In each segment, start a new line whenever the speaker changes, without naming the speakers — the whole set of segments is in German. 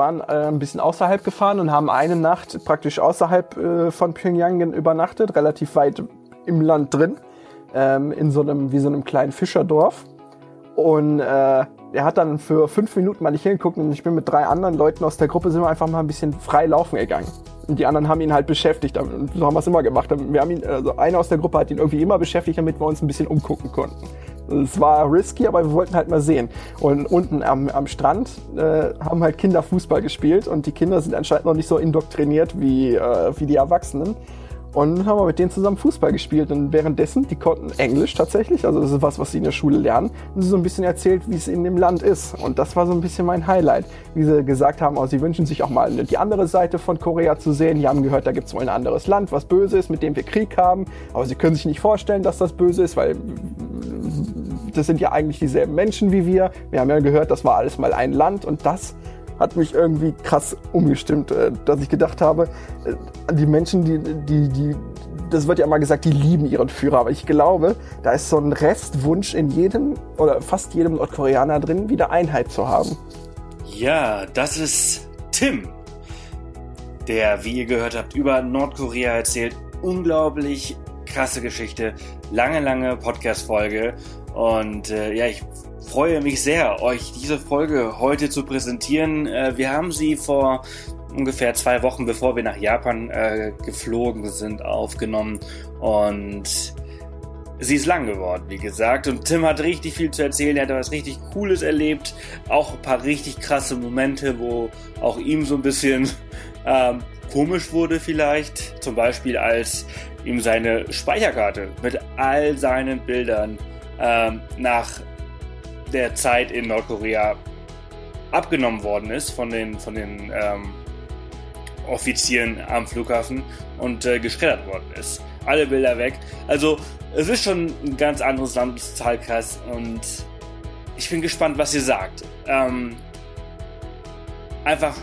waren äh, ein bisschen außerhalb gefahren und haben eine Nacht praktisch außerhalb äh, von Pyongyang übernachtet, relativ weit im Land drin, ähm, in so einem, wie so einem kleinen Fischerdorf. Und äh, er hat dann für fünf Minuten mal nicht hingeguckt und ich bin mit drei anderen Leuten aus der Gruppe sind wir einfach mal ein bisschen frei laufen gegangen. Und die anderen haben ihn halt beschäftigt. So haben wir es immer gemacht. Wir haben ihn, also einer aus der Gruppe hat ihn irgendwie immer beschäftigt, damit wir uns ein bisschen umgucken konnten. Es war risky, aber wir wollten halt mal sehen. Und unten am, am Strand äh, haben halt Kinder Fußball gespielt und die Kinder sind anscheinend noch nicht so indoktriniert wie, äh, wie die Erwachsenen. Und haben wir mit denen zusammen Fußball gespielt. Und währenddessen, die konnten Englisch tatsächlich, also das ist was, was sie in der Schule lernen. Und sie so ein bisschen erzählt, wie es in dem Land ist. Und das war so ein bisschen mein Highlight. Wie sie gesagt haben, oh, sie wünschen sich auch mal die andere Seite von Korea zu sehen. Die haben gehört, da gibt es wohl ein anderes Land, was böse ist, mit dem wir Krieg haben. Aber sie können sich nicht vorstellen, dass das böse ist, weil das sind ja eigentlich dieselben Menschen wie wir. Wir haben ja gehört, das war alles mal ein Land und das hat mich irgendwie krass umgestimmt, äh, dass ich gedacht habe, äh, die Menschen, die, die, die, das wird ja immer gesagt, die lieben ihren Führer, aber ich glaube, da ist so ein Restwunsch in jedem oder fast jedem Nordkoreaner drin, wieder Einheit zu haben.
Ja, das ist Tim, der, wie ihr gehört habt, über Nordkorea erzählt. Unglaublich krasse Geschichte, lange, lange Podcast-Folge. Und äh, ja, ich freue mich sehr, euch diese Folge heute zu präsentieren. Äh, wir haben sie vor ungefähr zwei Wochen, bevor wir nach Japan äh, geflogen sind, aufgenommen. Und sie ist lang geworden, wie gesagt. Und Tim hat richtig viel zu erzählen. Er hat was richtig Cooles erlebt. Auch ein paar richtig krasse Momente, wo auch ihm so ein bisschen ähm, komisch wurde vielleicht. Zum Beispiel als ihm seine Speicherkarte mit all seinen Bildern ähm, nach der Zeit in Nordkorea abgenommen worden ist von den, von den ähm, Offizieren am Flughafen und äh, geschreddert worden ist. Alle Bilder weg. Also es ist schon ein ganz anderes Land, ist total und ich bin gespannt, was ihr sagt. Ähm, einfach,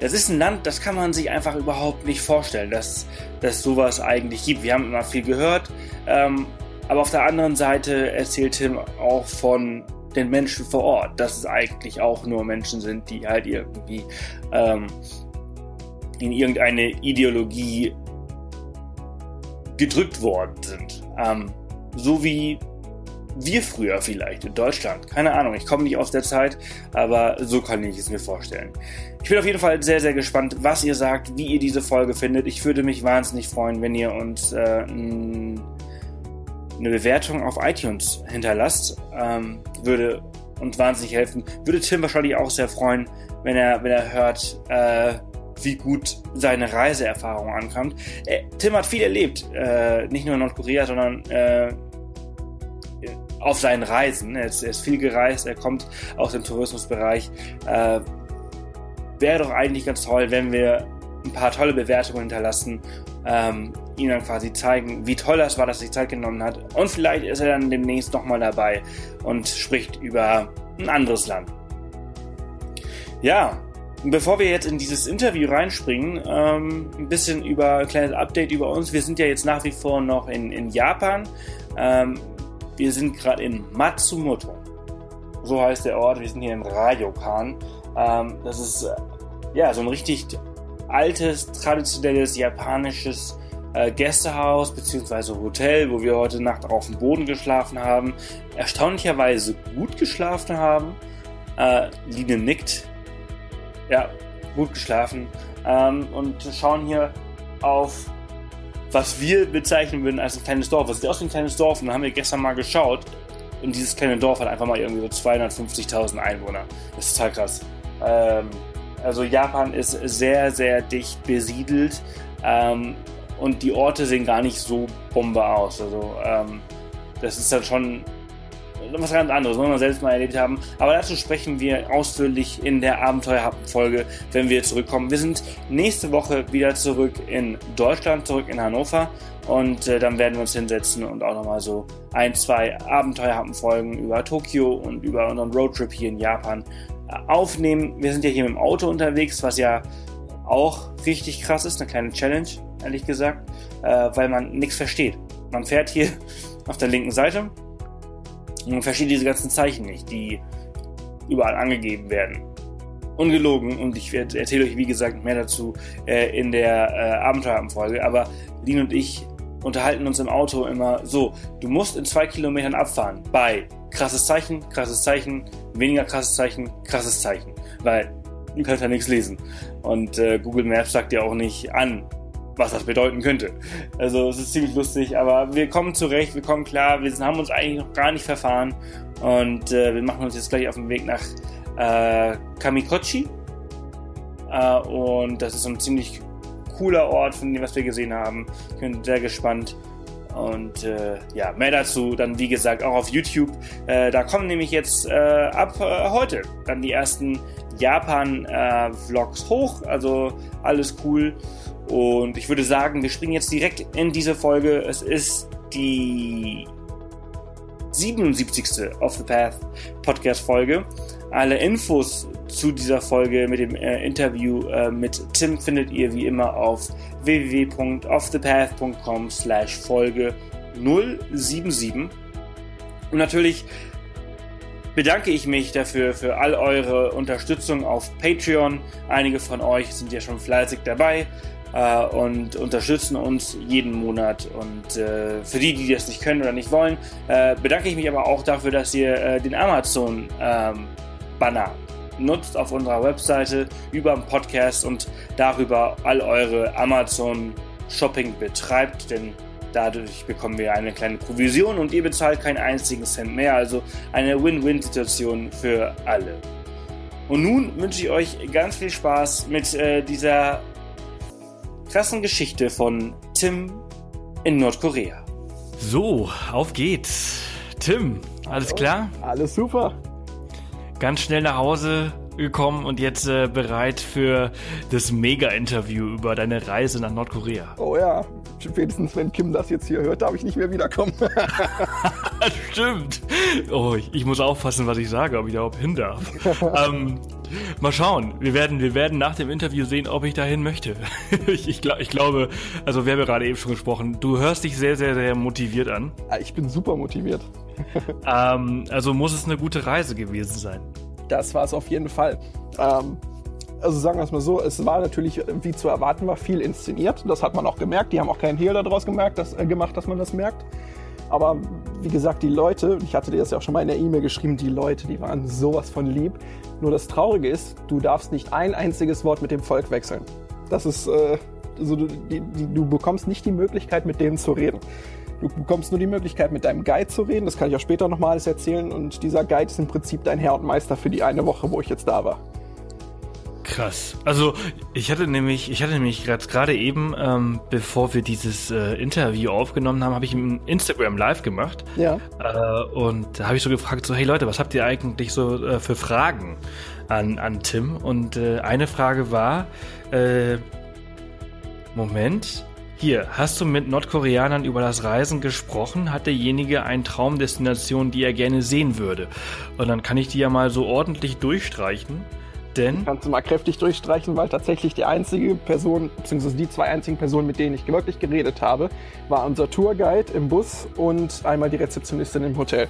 das ist ein Land, das kann man sich einfach überhaupt nicht vorstellen, dass, dass sowas eigentlich gibt. Wir haben immer viel gehört, ähm, aber auf der anderen Seite erzählt Tim auch von den Menschen vor Ort, dass es eigentlich auch nur Menschen sind, die halt irgendwie ähm, in irgendeine Ideologie gedrückt worden sind. Ähm, so wie wir früher vielleicht in Deutschland. Keine Ahnung, ich komme nicht aus der Zeit, aber so kann ich es mir vorstellen. Ich bin auf jeden Fall sehr, sehr gespannt, was ihr sagt, wie ihr diese Folge findet. Ich würde mich wahnsinnig freuen, wenn ihr uns äh, eine Bewertung auf iTunes hinterlasst, ähm, würde uns wahnsinnig helfen. Würde Tim wahrscheinlich auch sehr freuen, wenn er, wenn er hört, äh, wie gut seine Reiseerfahrung ankommt. Äh, Tim hat viel erlebt, äh, nicht nur in Nordkorea, sondern äh, auf seinen Reisen. Er ist, er ist, viel gereist, er kommt aus dem Tourismusbereich. Äh, Wäre doch eigentlich ganz toll, wenn wir ein paar tolle Bewertungen hinterlassen ähm, ihm dann quasi zeigen, wie toll das war, dass er sich Zeit genommen hat. Und vielleicht ist er dann demnächst nochmal dabei und spricht über ein anderes Land. Ja, bevor wir jetzt in dieses Interview reinspringen, ähm, ein bisschen über ein kleines Update über uns. Wir sind ja jetzt nach wie vor noch in, in Japan. Ähm, wir sind gerade in Matsumoto. So heißt der Ort. Wir sind hier in Ryokan. Ähm, das ist äh, ja so ein richtig altes, traditionelles japanisches äh, Gästehaus bzw. Hotel, wo wir heute Nacht auf dem Boden geschlafen haben. Erstaunlicherweise gut geschlafen haben. Äh, Line nickt. Ja, gut geschlafen. Ähm, und schauen hier auf, was wir bezeichnen würden als ein kleines Dorf. Was sieht aus wie ein kleines Dorf? Und dann haben wir gestern mal geschaut. Und dieses kleine Dorf hat einfach mal irgendwie so 250.000 Einwohner. Das ist total krass. Ähm, also Japan ist sehr, sehr dicht besiedelt ähm, und die Orte sehen gar nicht so Bombe aus. Also ähm, das ist dann schon was ganz anderes, muss man selbst mal erlebt haben. Aber dazu sprechen wir ausführlich in der Abenteuerhappen-Folge, wenn wir zurückkommen. Wir sind nächste Woche wieder zurück in Deutschland, zurück in Hannover. Und äh, dann werden wir uns hinsetzen und auch nochmal so ein, zwei Abenteuerhappen-Folgen über Tokio und über unseren Roadtrip hier in Japan aufnehmen. Wir sind ja hier mit dem Auto unterwegs, was ja auch richtig krass ist, eine kleine Challenge, ehrlich gesagt, äh, weil man nichts versteht. Man fährt hier auf der linken Seite und man versteht diese ganzen Zeichen nicht, die überall angegeben werden.
ungelogen und ich erzähle euch, wie gesagt, mehr dazu äh, in der äh, Abenteuerfolge. Aber Lin und ich unterhalten uns im Auto immer so, du musst in zwei Kilometern abfahren bei krasses Zeichen, krasses Zeichen, weniger krasses Zeichen, krasses Zeichen. Weil du kannst ja nichts lesen. Und äh, Google Maps sagt dir auch nicht an, was das bedeuten könnte. Also es ist ziemlich lustig, aber wir kommen zurecht, wir kommen klar, wir haben uns eigentlich noch gar nicht verfahren und äh, wir machen uns jetzt gleich auf den Weg nach äh, Kamikochi. Äh, und das ist ein ziemlich cooler Ort von dem, was wir gesehen haben. Ich bin sehr gespannt. Und äh, ja, mehr dazu dann wie gesagt auch auf YouTube. Äh, da kommen nämlich jetzt äh, ab äh, heute dann die ersten Japan-Vlogs hoch. Also alles cool. Und ich würde sagen, wir springen jetzt direkt in diese Folge. Es ist die 77. Off the Path Podcast Folge. Alle Infos zu dieser Folge mit dem äh, Interview äh, mit Tim findet ihr wie immer auf www.offthepath.com slash Folge 077. Und natürlich bedanke ich mich dafür für all eure Unterstützung auf Patreon. Einige von euch sind ja schon fleißig dabei äh, und unterstützen uns jeden Monat. Und äh, für die, die das nicht können oder nicht wollen, äh, bedanke ich mich aber auch dafür, dass ihr äh, den Amazon-Banner ähm, nutzt auf unserer Webseite über den Podcast und darüber all eure Amazon-Shopping betreibt, denn Dadurch bekommen wir eine kleine Provision und ihr bezahlt keinen einzigen Cent mehr. Also eine Win-Win-Situation für alle. Und nun wünsche ich euch ganz viel Spaß mit äh, dieser krassen Geschichte von Tim in Nordkorea.
So, auf geht's. Tim, alles Hallo. klar?
Alles super.
Ganz schnell nach Hause gekommen und jetzt äh, bereit für das Mega-Interview über deine Reise nach Nordkorea.
Oh ja, spätestens wenn Kim das jetzt hier hört, darf ich nicht mehr wiederkommen.
Stimmt. Oh, ich, ich, muss aufpassen, was ich sage, ob ich da überhaupt hin darf. ähm, Mal schauen. Wir werden, wir werden nach dem Interview sehen, ob ich dahin möchte. ich, ich, ich, glaube, also wir haben ja gerade eben schon gesprochen, du hörst dich sehr, sehr, sehr motiviert an.
Ich bin super motiviert.
ähm, also muss es eine gute Reise gewesen sein.
Das war es auf jeden Fall. Ähm, also sagen wir es mal so, es war natürlich, wie zu erwarten war, viel inszeniert. Das hat man auch gemerkt. Die haben auch keinen Hehl daraus gemerkt, dass, äh, gemacht, dass man das merkt. Aber wie gesagt, die Leute, ich hatte dir das ja auch schon mal in der E-Mail geschrieben, die Leute, die waren sowas von lieb. Nur das Traurige ist, du darfst nicht ein einziges Wort mit dem Volk wechseln. Das ist, äh, also du, die, die, du bekommst nicht die Möglichkeit, mit denen zu reden. Du bekommst nur die Möglichkeit, mit deinem Guide zu reden. Das kann ich auch später nochmal alles erzählen. Und dieser Guide ist im Prinzip dein Herr und Meister für die eine Woche, wo ich jetzt da war.
Krass. Also ich hatte nämlich, ich hatte nämlich gerade eben, ähm, bevor wir dieses äh, Interview aufgenommen haben, habe ich ein Instagram Live gemacht.
Ja.
Äh, und da habe ich so gefragt, so hey Leute, was habt ihr eigentlich so äh, für Fragen an, an Tim? Und äh, eine Frage war, äh, Moment, hier, hast du mit Nordkoreanern über das Reisen gesprochen? Hat derjenige eine Traumdestination, die er gerne sehen würde? Und dann kann ich die ja mal so ordentlich durchstreichen. Denn?
Kannst du mal kräftig durchstreichen, weil tatsächlich die einzige Person, beziehungsweise die zwei einzigen Personen, mit denen ich wirklich geredet habe, war unser Tourguide im Bus und einmal die Rezeptionistin im Hotel.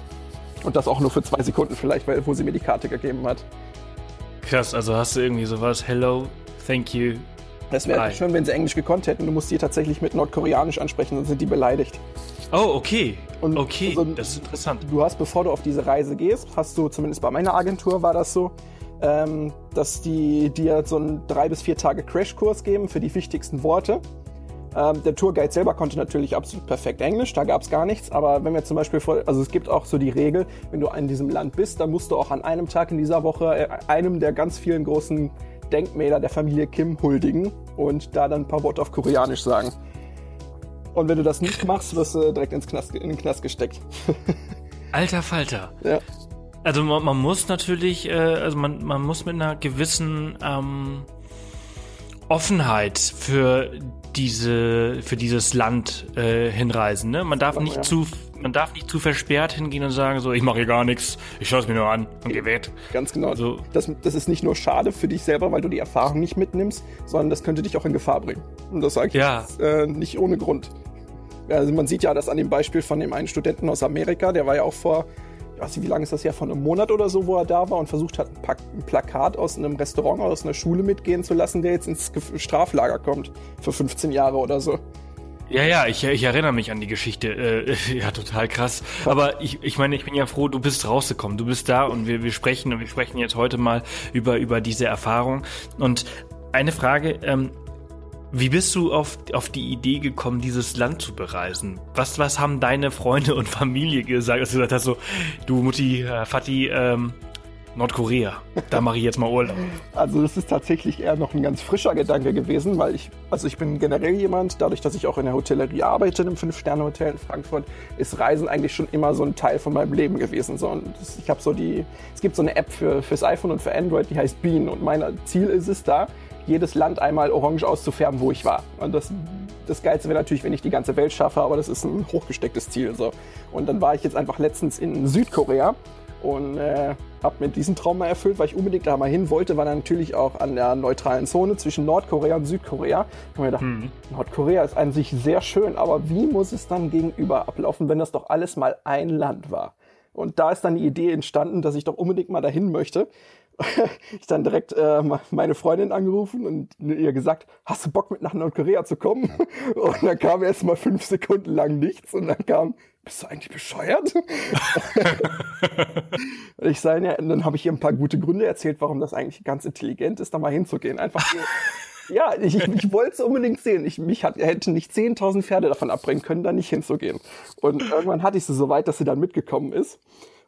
Und das auch nur für zwei Sekunden vielleicht, weil, wo sie mir die Karte gegeben hat.
Krass, also hast du irgendwie sowas, hello, thank you.
Es wäre schön, wenn sie Englisch gekonnt hätten. Du musst die tatsächlich mit Nordkoreanisch ansprechen, dann sind die beleidigt.
Oh, okay. Und okay, also, das ist interessant.
Du hast, bevor du auf diese Reise gehst, hast du, zumindest bei meiner Agentur war das so, ähm, dass die dir so einen drei bis vier Tage Crashkurs geben für die wichtigsten Worte. Ähm, der Tourguide selber konnte natürlich absolut perfekt Englisch, da gab es gar nichts. Aber wenn wir zum Beispiel, vor, also es gibt auch so die Regel, wenn du in diesem Land bist, dann musst du auch an einem Tag in dieser Woche äh, einem der ganz vielen großen Denkmäler der Familie Kim huldigen und da dann ein paar Worte auf Koreanisch sagen. Und wenn du das nicht machst, wirst du direkt ins Knast, in den Knast gesteckt.
Alter Falter.
Ja.
Also man, man muss natürlich, äh, also man, man muss mit einer gewissen ähm, Offenheit für diese für dieses Land äh, hinreisen. Ne? Man darf nicht ja. zu man darf nicht zu versperrt hingehen und sagen so, ich mache hier gar nichts, ich schaue es mir nur an und geh weg.
Ganz genau. Also, das, das ist nicht nur schade für dich selber, weil du die Erfahrung nicht mitnimmst, sondern das könnte dich auch in Gefahr bringen. Und das sage ich
ja.
jetzt, äh, nicht ohne Grund. Also man sieht ja das an dem Beispiel von dem einen Studenten aus Amerika, der war ja auch vor ich weiß nicht, wie lange ist das ja, von einem Monat oder so, wo er da war und versucht hat, ein, ein Plakat aus einem Restaurant, aus einer Schule mitgehen zu lassen, der jetzt ins Straflager kommt für 15 Jahre oder so.
Ja, ja, ich, ich erinnere mich an die Geschichte. Äh, ja, total krass. Aber ich, ich meine, ich bin ja froh, du bist rausgekommen. Du bist da und wir, wir sprechen und wir sprechen jetzt heute mal über, über diese Erfahrung. Und eine Frage, ähm, wie bist du auf, auf die Idee gekommen, dieses Land zu bereisen? Was, was haben deine Freunde und Familie gesagt, als du gesagt hast, so, du Mutti, äh, Vati, ähm, Nordkorea. Da mache ich jetzt mal Urlaub.
Also das ist tatsächlich eher noch ein ganz frischer Gedanke gewesen, weil ich, also ich bin generell jemand, dadurch, dass ich auch in der Hotellerie arbeite, einem Fünf-Sterne-Hotel in Frankfurt, ist Reisen eigentlich schon immer so ein Teil von meinem Leben gewesen. So, und ich habe so die, es gibt so eine App für fürs iPhone und für Android, die heißt Bean. Und mein Ziel ist es da, jedes Land einmal orange auszufärben, wo ich war. Und das, das Geilste wäre natürlich, wenn ich die ganze Welt schaffe, aber das ist ein hochgestecktes Ziel. So. Und dann war ich jetzt einfach letztens in Südkorea und äh, habe mir diesen Traum mal erfüllt, weil ich unbedingt da mal hin wollte, war dann natürlich auch an der neutralen Zone zwischen Nordkorea und Südkorea. Ich habe mir gedacht, hm. Nordkorea ist an sich sehr schön, aber wie muss es dann gegenüber ablaufen, wenn das doch alles mal ein Land war? Und da ist dann die Idee entstanden, dass ich doch unbedingt mal dahin möchte. ich dann direkt äh, meine Freundin angerufen und ihr gesagt, hast du Bock mit nach Nordkorea zu kommen? Und dann kam erst mal fünf Sekunden lang nichts und dann kam, bist du eigentlich bescheuert? ich sei ja, dann habe ich ihr ein paar gute Gründe erzählt, warum das eigentlich ganz intelligent ist, da mal hinzugehen. Einfach so. Ja, ich, ich wollte es unbedingt sehen. Ich mich hat, hätte nicht 10.000 Pferde davon abbringen können, da nicht hinzugehen. Und irgendwann hatte ich sie so weit, dass sie dann mitgekommen ist.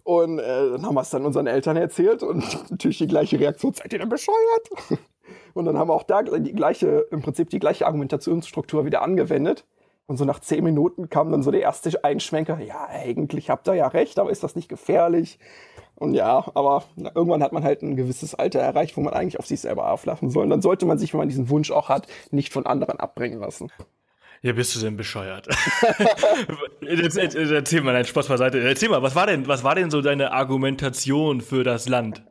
Und äh, dann haben wir es dann unseren Eltern erzählt und natürlich die gleiche Reaktion, seid ihr denn bescheuert? Und dann haben wir auch da die gleiche, im Prinzip die gleiche Argumentationsstruktur wieder angewendet. Und so nach zehn Minuten kam dann so der erste Einschwenker, ja, eigentlich habt ihr ja recht, aber ist das nicht gefährlich? Und ja, aber na, irgendwann hat man halt ein gewisses Alter erreicht, wo man eigentlich auf sich selber auflachen soll. Und dann sollte man sich, wenn man diesen Wunsch auch hat, nicht von anderen abbringen lassen.
Ja, bist du denn bescheuert? Erzähl mal, dein Spaß beiseite. Erzähl mal, was war denn, was war denn so deine Argumentation für das Land?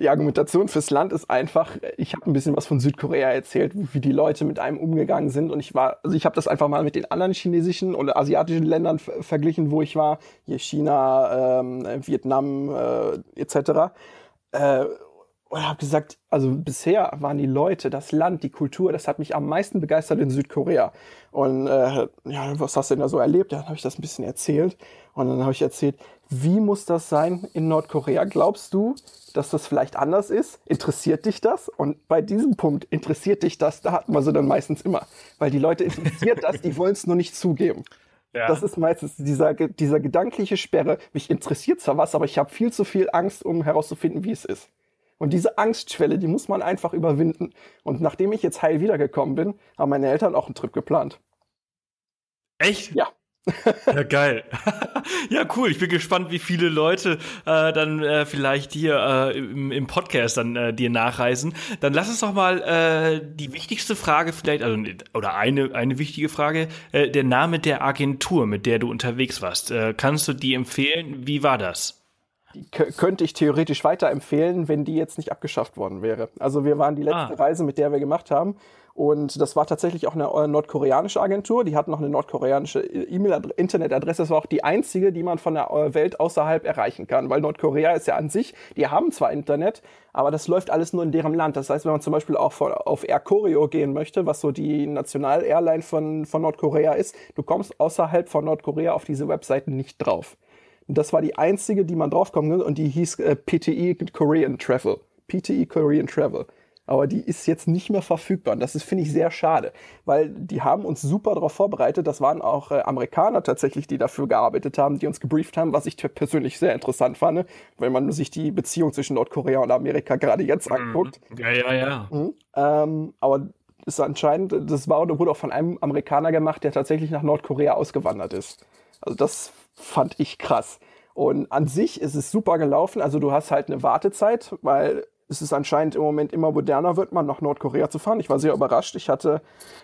Die Argumentation fürs Land ist einfach, ich habe ein bisschen was von Südkorea erzählt, wie die Leute mit einem umgegangen sind und ich war, also ich habe das einfach mal mit den anderen chinesischen oder asiatischen Ländern verglichen, wo ich war, hier China, ähm, Vietnam äh, etc. Äh, und habe gesagt, also bisher waren die Leute, das Land, die Kultur, das hat mich am meisten begeistert in Südkorea. Und äh, ja, was hast du denn da so erlebt? Ja, dann habe ich das ein bisschen erzählt. Und dann habe ich erzählt, wie muss das sein in Nordkorea? Glaubst du, dass das vielleicht anders ist? Interessiert dich das? Und bei diesem Punkt, interessiert dich das, da hatten wir sie dann meistens immer. Weil die Leute interessiert das, die wollen es nur nicht zugeben. Ja. Das ist meistens dieser, dieser gedankliche Sperre. Mich interessiert zwar was, aber ich habe viel zu viel Angst, um herauszufinden, wie es ist. Und diese Angstschwelle, die muss man einfach überwinden. Und nachdem ich jetzt heil wiedergekommen bin, haben meine Eltern auch einen Trip geplant.
Echt?
Ja.
Ja, geil. ja, cool. Ich bin gespannt, wie viele Leute äh, dann äh, vielleicht hier äh, im, im Podcast dann äh, dir nachreisen. Dann lass uns doch mal äh, die wichtigste Frage vielleicht, also oder eine eine wichtige Frage, äh, der Name der Agentur, mit der du unterwegs warst. Äh, kannst du die empfehlen? Wie war das?
Die könnte ich theoretisch weiterempfehlen, wenn die jetzt nicht abgeschafft worden wäre. Also wir waren die letzte ah. Reise, mit der wir gemacht haben. Und das war tatsächlich auch eine äh, nordkoreanische Agentur. Die hatten noch eine nordkoreanische E-Mail-Internetadresse. Das war auch die einzige, die man von der äh, Welt außerhalb erreichen kann. Weil Nordkorea ist ja an sich, die haben zwar Internet, aber das läuft alles nur in deren Land. Das heißt, wenn man zum Beispiel auch auf Air Koryo gehen möchte, was so die National-Airline von, von Nordkorea ist, du kommst außerhalb von Nordkorea auf diese Webseiten nicht drauf. Das war die einzige, die man draufkommen konnte und die hieß äh, PTE Korean Travel. PTE Korean Travel. Aber die ist jetzt nicht mehr verfügbar. Und das ist, finde ich, sehr schade, weil die haben uns super darauf vorbereitet. Das waren auch äh, Amerikaner tatsächlich, die dafür gearbeitet haben, die uns gebrieft haben, was ich persönlich sehr interessant fand, wenn man sich die Beziehung zwischen Nordkorea und Amerika gerade jetzt mhm. anguckt.
Ja, ja, ja.
Mhm. Ähm, aber ist anscheinend, das war wurde auch von einem Amerikaner gemacht, der tatsächlich nach Nordkorea ausgewandert ist. Also das fand ich krass. Und an sich ist es super gelaufen. Also du hast halt eine Wartezeit, weil es ist anscheinend im Moment immer moderner wird, man nach Nordkorea zu fahren. Ich war sehr überrascht. Ich hatte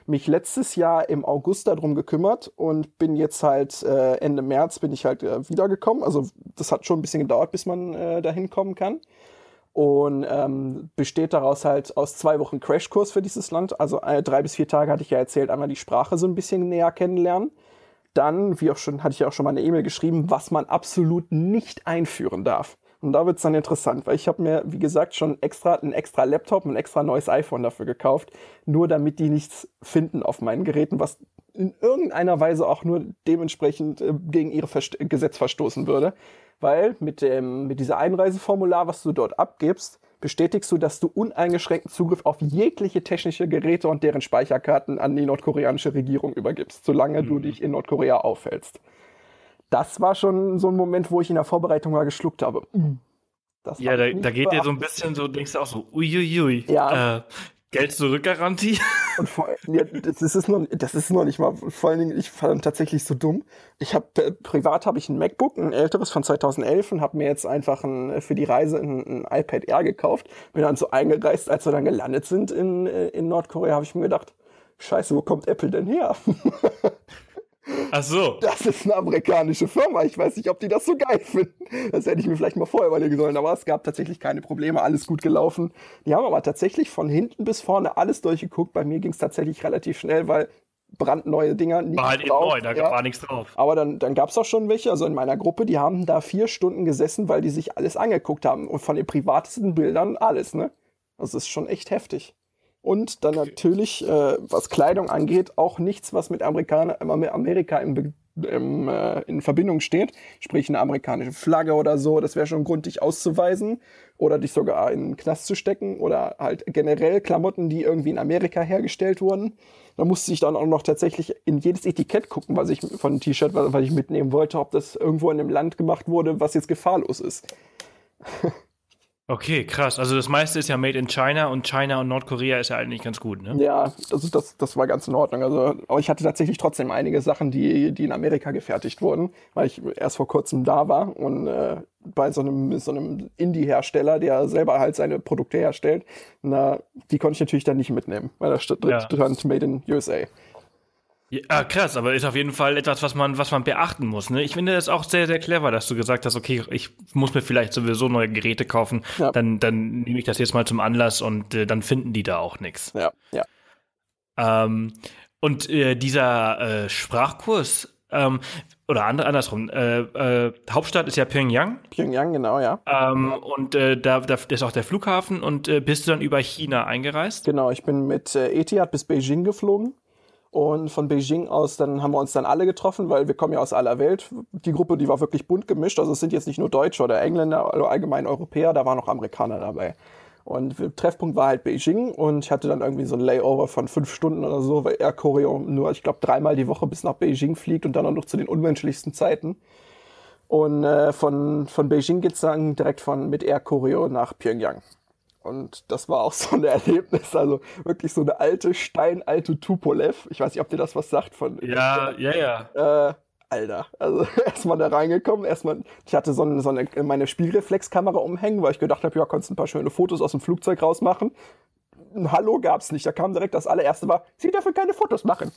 mich letztes Jahr im August darum gekümmert und bin jetzt halt äh, Ende März bin ich halt äh, wiedergekommen. Also das hat schon ein bisschen gedauert, bis man äh, dahin kommen kann. Und ähm, besteht daraus halt aus zwei Wochen Crashkurs für dieses Land. Also äh, drei bis vier Tage hatte ich ja erzählt, einmal die Sprache so ein bisschen näher kennenlernen dann, wie auch schon, hatte ich ja auch schon mal eine E-Mail geschrieben, was man absolut nicht einführen darf. Und da wird's dann interessant, weil ich habe mir, wie gesagt, schon extra einen extra Laptop, ein extra neues iPhone dafür gekauft, nur damit die nichts finden auf meinen Geräten, was in irgendeiner Weise auch nur dementsprechend äh, gegen ihre Verst Gesetz verstoßen würde. Weil mit dem, mit dieser Einreiseformular, was du dort abgibst, bestätigst du, dass du uneingeschränkten Zugriff auf jegliche technische Geräte und deren Speicherkarten an die nordkoreanische Regierung übergibst, solange mhm. du dich in Nordkorea aufhältst das war schon so ein Moment, wo ich in der Vorbereitung mal geschluckt habe.
Mm. ja, da, da geht dir so ein bisschen so, denkst du auch so, uiuiui. Ja. Äh, Geld zurückgarantie?
Und vor, ja, das ist noch, das ist noch nicht mal, vor allen Dingen, ich fand tatsächlich so dumm. Ich habe äh, privat habe ich ein MacBook, ein älteres von 2011 und habe mir jetzt einfach ein, für die Reise ein, ein, iPad Air gekauft. Bin dann so eingereist, als wir dann gelandet sind in, äh, in Nordkorea, habe ich mir gedacht, Scheiße, wo kommt Apple denn her?
Ach so.
Das ist eine amerikanische Firma. Ich weiß nicht, ob die das so geil finden. Das hätte ich mir vielleicht mal vorher überlegen sollen. Aber es gab tatsächlich keine Probleme. Alles gut gelaufen. Die haben aber tatsächlich von hinten bis vorne alles durchgeguckt. Bei mir ging es tatsächlich relativ schnell, weil brandneue Dinger.
War halt drauf, eben neu, da ja. war nichts drauf.
Aber dann, dann gab es auch schon welche, also in meiner Gruppe, die haben da vier Stunden gesessen, weil die sich alles angeguckt haben. Und von den privatesten Bildern alles, ne? Das ist schon echt heftig. Und dann natürlich, äh, was Kleidung angeht, auch nichts, was mit Amerikaner, Amerika im, im, äh, in Verbindung steht. Sprich eine amerikanische Flagge oder so. Das wäre schon ein Grund, dich auszuweisen oder dich sogar in den Knast zu stecken. Oder halt generell Klamotten, die irgendwie in Amerika hergestellt wurden. Da musste ich dann auch noch tatsächlich in jedes Etikett gucken, was ich von einem T-Shirt, was ich mitnehmen wollte, ob das irgendwo in einem Land gemacht wurde, was jetzt gefahrlos ist.
Okay, krass. Also das meiste ist ja made in China und China und Nordkorea ist ja eigentlich ganz gut, ne?
Ja, das, das, das war ganz in Ordnung. Also, aber ich hatte tatsächlich trotzdem einige Sachen, die, die in Amerika gefertigt wurden, weil ich erst vor kurzem da war und äh, bei so einem, so einem Indie-Hersteller, der selber halt seine Produkte herstellt, na, die konnte ich natürlich dann nicht mitnehmen, weil da stand, ja. stand Made in USA.
Ja, ah, krass, aber ist auf jeden Fall etwas, was man, was man beachten muss. Ne? Ich finde das auch sehr, sehr clever, dass du gesagt hast, okay, ich muss mir vielleicht sowieso neue Geräte kaufen, ja. dann, dann nehme ich das jetzt mal zum Anlass und äh, dann finden die da auch nichts.
Ja, ja.
Ähm, und äh, dieser äh, Sprachkurs, ähm, oder andere, andersrum, äh, äh, Hauptstadt ist ja Pyongyang.
Pyongyang, genau, ja.
Ähm, und äh, da, da ist auch der Flughafen und äh, bist du dann über China eingereist?
Genau, ich bin mit äh, Etihad bis Beijing geflogen. Und von Beijing aus, dann haben wir uns dann alle getroffen, weil wir kommen ja aus aller Welt. Die Gruppe, die war wirklich bunt gemischt. Also es sind jetzt nicht nur Deutsche oder Engländer oder allgemein Europäer, da waren auch Amerikaner dabei. Und der Treffpunkt war halt Beijing und ich hatte dann irgendwie so ein Layover von fünf Stunden oder so, weil Air Koryo nur, ich glaube, dreimal die Woche bis nach Beijing fliegt und dann auch noch zu den unmenschlichsten Zeiten. Und äh, von, von Beijing geht's dann direkt von mit Air Koryo nach Pyongyang. Und das war auch so ein Erlebnis, also wirklich so eine alte, steinalte Tupolev. Ich weiß nicht, ob dir das was sagt von.
Ja, ja,
ja. Äh, Alter, also erstmal da reingekommen, erstmal, ich hatte so eine, so eine meine Spielreflexkamera umhängen, weil ich gedacht habe, ja, kannst ein paar schöne Fotos aus dem Flugzeug rausmachen. Ein Hallo gab's nicht, da kam direkt das allererste war, Sie dürfen keine Fotos machen.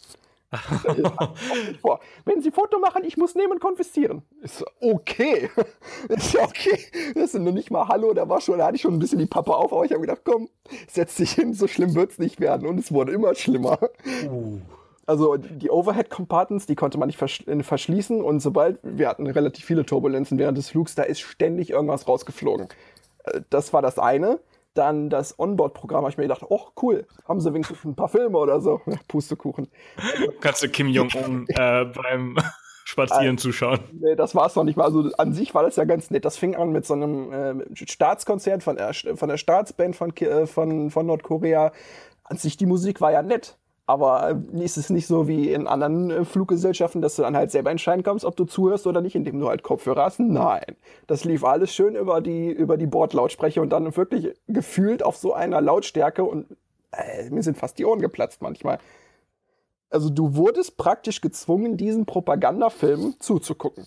Wenn Sie Foto machen, ich muss nehmen und konfiszieren. Ist okay. ist okay. Das sind nur nicht mal Hallo, da war schon, da hatte ich schon ein bisschen die Pappe auf, aber ich habe gedacht, komm, setz dich hin, so schlimm wird's nicht werden. Und es wurde immer schlimmer. Uh. Also die Overhead-Compartments, die konnte man nicht versch äh, verschließen und sobald, wir hatten relativ viele Turbulenzen während des Flugs, da ist ständig irgendwas rausgeflogen. Äh, das war das eine. Dann das Onboard-Programm, habe ich mir gedacht, oh cool, haben sie wenigstens ein paar Filme oder so. Pustekuchen.
Kannst du Kim Jong-un äh, beim Spazieren zuschauen.
Nee, das war es noch nicht mal. Also an sich war das ja ganz nett. Das fing an mit so einem äh, Staatskonzert von der, von der Staatsband von, äh, von, von Nordkorea. An sich die Musik war ja nett. Aber äh, ist es nicht so wie in anderen äh, Fluggesellschaften, dass du dann halt selber entscheiden kannst, ob du zuhörst oder nicht, indem du halt Kopfhörer hast? Nein. Das lief alles schön über die, über die Bordlautsprecher und dann wirklich gefühlt auf so einer Lautstärke und äh, mir sind fast die Ohren geplatzt manchmal. Also du wurdest praktisch gezwungen, diesen Propagandafilmen zuzugucken.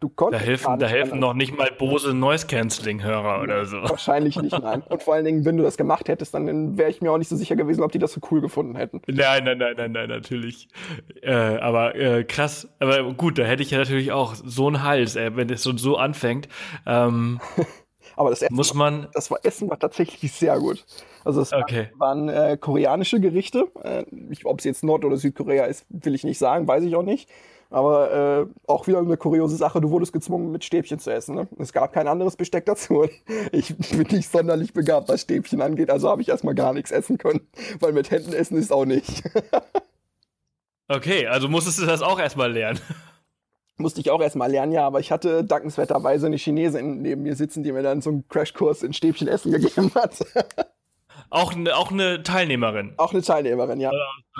Du konntest da helfen, da helfen noch nicht mal Bose Noise Cancelling Hörer oder so.
Wahrscheinlich nicht, nein. Und vor allen Dingen, wenn du das gemacht hättest, dann wäre ich mir auch nicht so sicher gewesen, ob die das so cool gefunden hätten.
Nein, nein, nein, nein, nein, natürlich. Äh, aber äh, krass. Aber gut, da hätte ich ja natürlich auch so einen Hals, ey, wenn es so, so anfängt. Ähm,
aber das Essen,
muss man.
Das war Essen war tatsächlich sehr gut. Also es
okay.
waren, waren äh, koreanische Gerichte. Äh, ob es jetzt Nord- oder Südkorea ist, will ich nicht sagen, weiß ich auch nicht. Aber äh, auch wieder eine kuriose Sache, du wurdest gezwungen, mit Stäbchen zu essen. Ne? Es gab kein anderes Besteck dazu. Ich bin nicht sonderlich begabt, was Stäbchen angeht, also habe ich erstmal gar nichts essen können. Weil mit Händen essen ist auch nicht.
okay, also musstest du das auch erstmal lernen.
Musste ich auch erstmal lernen, ja, aber ich hatte dankenswerterweise eine Chinesin neben mir sitzen, die mir dann so einen Crashkurs in Stäbchen essen gegeben hat.
Auch eine, auch eine Teilnehmerin.
Auch eine Teilnehmerin, ja.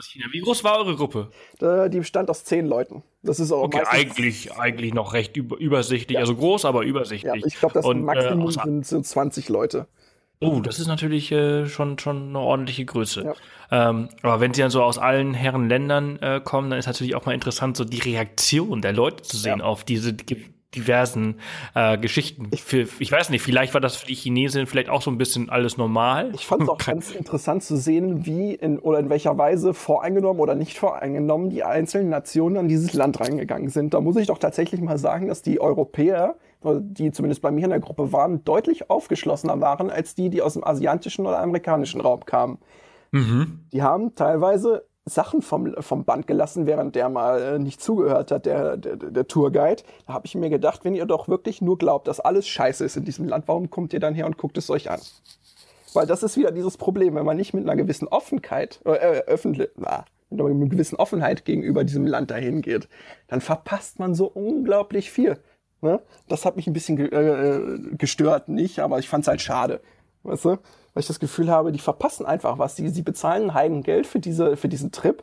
China. Wie groß war eure Gruppe?
Die bestand aus zehn Leuten. Das ist auch
okay, eigentlich, eigentlich noch recht übersichtlich. Ja. Also groß, aber übersichtlich.
Ja, ich glaube, das Und, Maximum äh, sind so 20 Leute.
Oh, das ist natürlich äh, schon, schon eine ordentliche Größe. Ja. Ähm, aber wenn sie dann so aus allen Herren Ländern äh, kommen, dann ist natürlich auch mal interessant, so die Reaktion der Leute zu sehen ja. auf diese diversen äh, Geschichten. Ich, für, ich weiß nicht, vielleicht war das für die Chinesen vielleicht auch so ein bisschen alles normal.
Ich fand es auch ganz interessant zu sehen, wie in oder in welcher Weise voreingenommen oder nicht voreingenommen die einzelnen Nationen an dieses Land reingegangen sind. Da muss ich doch tatsächlich mal sagen, dass die Europäer, die zumindest bei mir in der Gruppe waren, deutlich aufgeschlossener waren als die, die aus dem asiatischen oder amerikanischen Raum kamen. Mhm. Die haben teilweise Sachen vom, vom Band gelassen, während der mal äh, nicht zugehört hat, der, der, der Tourguide. Da habe ich mir gedacht, wenn ihr doch wirklich nur glaubt, dass alles scheiße ist in diesem Land, warum kommt ihr dann her und guckt es euch an? Weil das ist wieder dieses Problem, wenn man nicht mit einer gewissen Offenheit, äh, äh öffentlich, na, mit einer gewissen Offenheit gegenüber diesem Land dahin geht, dann verpasst man so unglaublich viel. Ne? Das hat mich ein bisschen ge äh, gestört, nicht, aber ich fand es halt schade. Weißt du? Weil ich das Gefühl habe, die verpassen einfach was. Sie, sie bezahlen ein Heidengeld für, diese, für diesen Trip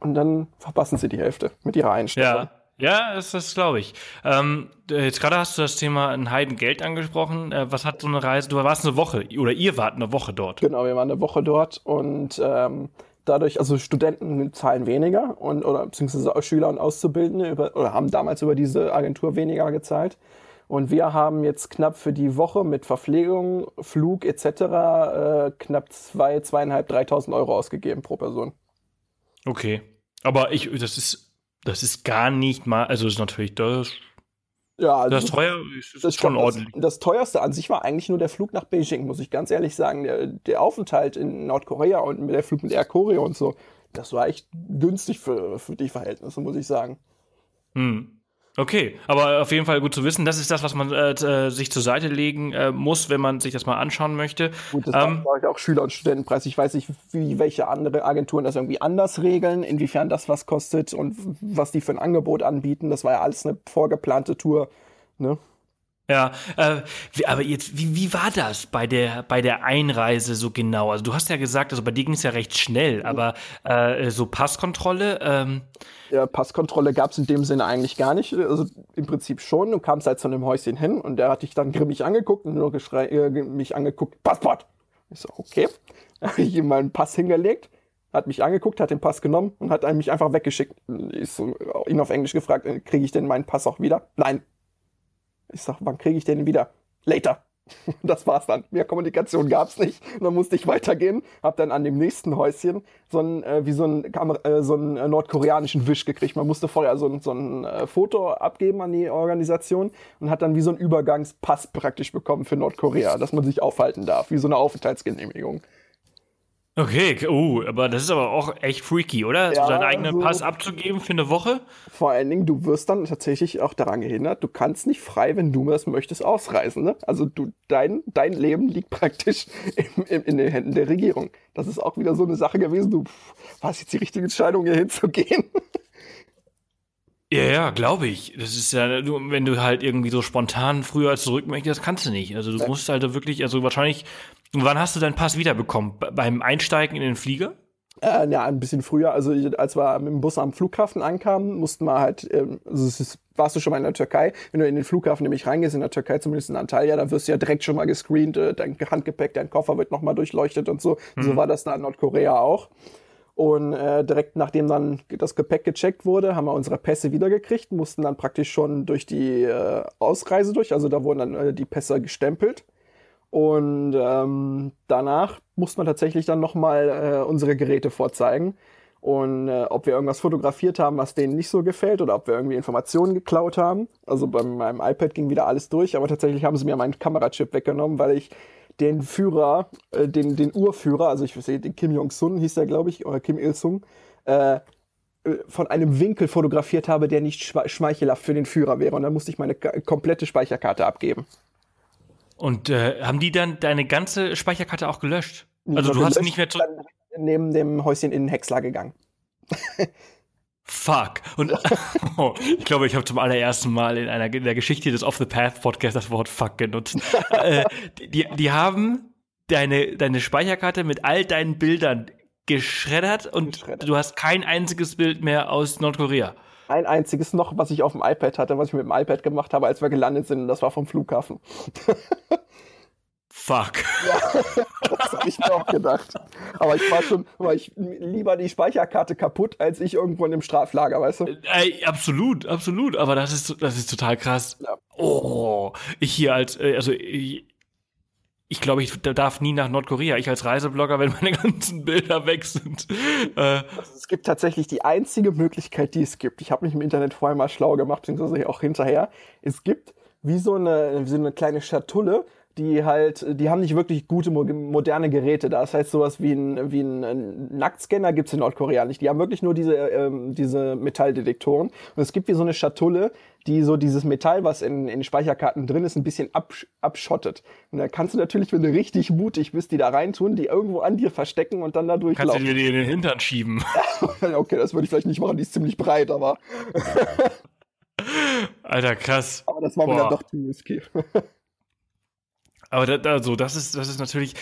und dann verpassen sie die Hälfte mit ihrer Einstellung.
Ja. Ja, das, das glaube ich. Ähm, jetzt gerade hast du das Thema ein Heidengeld angesprochen. Äh, was hat so eine Reise? Du warst eine Woche oder ihr wart eine Woche dort.
Genau, wir waren eine Woche dort und ähm, dadurch, also Studenten zahlen weniger und oder beziehungsweise Schüler und Auszubildende über, oder haben damals über diese Agentur weniger gezahlt. Und wir haben jetzt knapp für die Woche mit Verpflegung, Flug etc. Äh, knapp zwei, zweieinhalb, dreitausend Euro ausgegeben pro Person.
Okay, aber ich, das ist, das ist gar nicht mal, also ist natürlich das.
Ja, also
das teuer ist, ist schon ordentlich.
Das, das, teuerste an sich war eigentlich nur der Flug nach Beijing, muss ich ganz ehrlich sagen. Der, der Aufenthalt in Nordkorea und der Flug mit Air Korea und so, das war echt günstig für, für die Verhältnisse, muss ich sagen.
Hm. Okay, aber auf jeden Fall gut zu wissen. Das ist das, was man äh, äh, sich zur Seite legen äh, muss, wenn man sich das mal anschauen möchte.
Gut, das ähm, war ich auch Schüler- und Studentenpreis. Ich weiß nicht, wie welche andere Agenturen das irgendwie anders regeln, inwiefern das was kostet und was die für ein Angebot anbieten. Das war ja alles eine vorgeplante Tour. Ne?
Ja, äh, wie, aber jetzt, wie, wie war das bei der, bei der Einreise so genau? Also du hast ja gesagt, also bei dir ging es ja recht schnell, aber äh, so Passkontrolle? Ähm
ja, Passkontrolle gab es in dem Sinne eigentlich gar nicht. Also im Prinzip schon. Du kamst halt zu einem Häuschen hin und der hat dich dann grimmig angeguckt und nur geschrei äh, mich angeguckt, Passport! Ich so, okay. Habe ich ihm meinen Pass hingelegt, hat mich angeguckt, hat den Pass genommen und hat mich einfach weggeschickt. Ich so, ihn auf Englisch gefragt, äh, kriege ich denn meinen Pass auch wieder? Nein, ich sag, wann kriege ich den wieder? Later. Das war's dann. Mehr Kommunikation gab's nicht. Dann musste ich weitergehen. Hab dann an dem nächsten Häuschen so ein, äh, wie so ein, äh, so einen äh, nordkoreanischen Wisch gekriegt. Man musste vorher so ein, so ein äh, Foto abgeben an die Organisation und hat dann wie so ein Übergangspass praktisch bekommen für Nordkorea, dass man sich aufhalten darf, wie so eine Aufenthaltsgenehmigung.
Okay, oh, aber das ist aber auch echt freaky, oder? Ja, so seinen eigenen so Pass abzugeben für eine Woche?
Vor allen Dingen, du wirst dann tatsächlich auch daran gehindert, du kannst nicht frei, wenn du das möchtest, ausreisen. Ne? Also du, dein, dein Leben liegt praktisch im, im, in den Händen der Regierung. Das ist auch wieder so eine Sache gewesen, du war es jetzt die richtige Entscheidung, hier hinzugehen?
Ja, ja, glaube ich. Das ist ja, du, wenn du halt irgendwie so spontan früher zurück möchtest, kannst du nicht. Also du musst halt wirklich, also wahrscheinlich wann hast du deinen Pass wiederbekommen? Beim Einsteigen in den Flieger?
Äh, ja, ein bisschen früher. Also als wir mit dem Bus am Flughafen ankamen, mussten wir halt, ähm, also es ist, warst du schon mal in der Türkei, wenn du in den Flughafen nämlich reingehst, in der Türkei, zumindest in Antalya, da wirst du ja direkt schon mal gescreent, äh, dein Handgepäck, dein Koffer wird nochmal durchleuchtet und so. Mhm. So war das da in Nordkorea auch. Und äh, direkt nachdem dann das Gepäck gecheckt wurde, haben wir unsere Pässe wiedergekriegt, mussten dann praktisch schon durch die äh, Ausreise durch, also da wurden dann äh, die Pässe gestempelt. Und ähm, danach muss man tatsächlich dann nochmal äh, unsere Geräte vorzeigen. Und äh, ob wir irgendwas fotografiert haben, was denen nicht so gefällt, oder ob wir irgendwie Informationen geklaut haben. Also bei meinem iPad ging wieder alles durch, aber tatsächlich haben sie mir meinen Kamerachip weggenommen, weil ich den Führer, äh, den, den Urführer, also ich sehe, den Kim Jong-sun hieß der, glaube ich, oder Kim Il-sung, äh, äh, von einem Winkel fotografiert habe, der nicht schmeichelhaft für den Führer wäre. Und dann musste ich meine komplette Speicherkarte abgeben.
Und äh, haben die dann deine ganze Speicherkarte auch gelöscht? Also du hast nicht mehr zu
neben dem Häuschen in den Häcksler gegangen.
Fuck. Und oh, ich glaube, ich habe zum allerersten Mal in einer in der Geschichte des Off the Path Podcast das Wort Fuck genutzt. äh, die, die haben deine, deine Speicherkarte mit all deinen Bildern geschreddert und geschreddert. du hast kein einziges Bild mehr aus Nordkorea.
Ein einziges noch, was ich auf dem iPad hatte, was ich mit dem iPad gemacht habe, als wir gelandet sind, und das war vom Flughafen.
Fuck.
Ja, das habe ich mir auch gedacht. Aber ich war schon, war ich lieber die Speicherkarte kaputt, als ich irgendwo in einem Straflager, weißt du?
Ey, absolut, absolut. Aber das ist, das ist total krass. Ja. Oh, ich hier als, äh, also ich, ich glaube, ich darf nie nach Nordkorea. Ich als Reiseblogger, wenn meine ganzen Bilder weg sind.
Äh, also es gibt tatsächlich die einzige Möglichkeit, die es gibt. Ich habe mich im Internet vorher mal schlau gemacht, beziehungsweise auch hinterher. Es gibt wie so eine, wie so eine kleine Schatulle, die halt, die haben nicht wirklich gute moderne Geräte. Das heißt, sowas wie ein, wie ein Nacktscanner gibt's in Nordkorea nicht. Die haben wirklich nur diese, ähm, diese Metalldetektoren. Und es gibt wie so eine Schatulle, die so dieses Metall, was in, in Speicherkarten drin ist, ein bisschen absch abschottet. Und da kannst du natürlich, wenn du richtig mutig bist, die da reintun, die irgendwo an dir verstecken und dann da durchlaufen.
Kannst du dir die in den Hintern schieben.
okay, das würde ich vielleicht nicht machen, die ist ziemlich breit, aber...
Alter, krass.
Aber das war mir dann doch zu risky.
Aber da, also, das ist, das ist natürlich,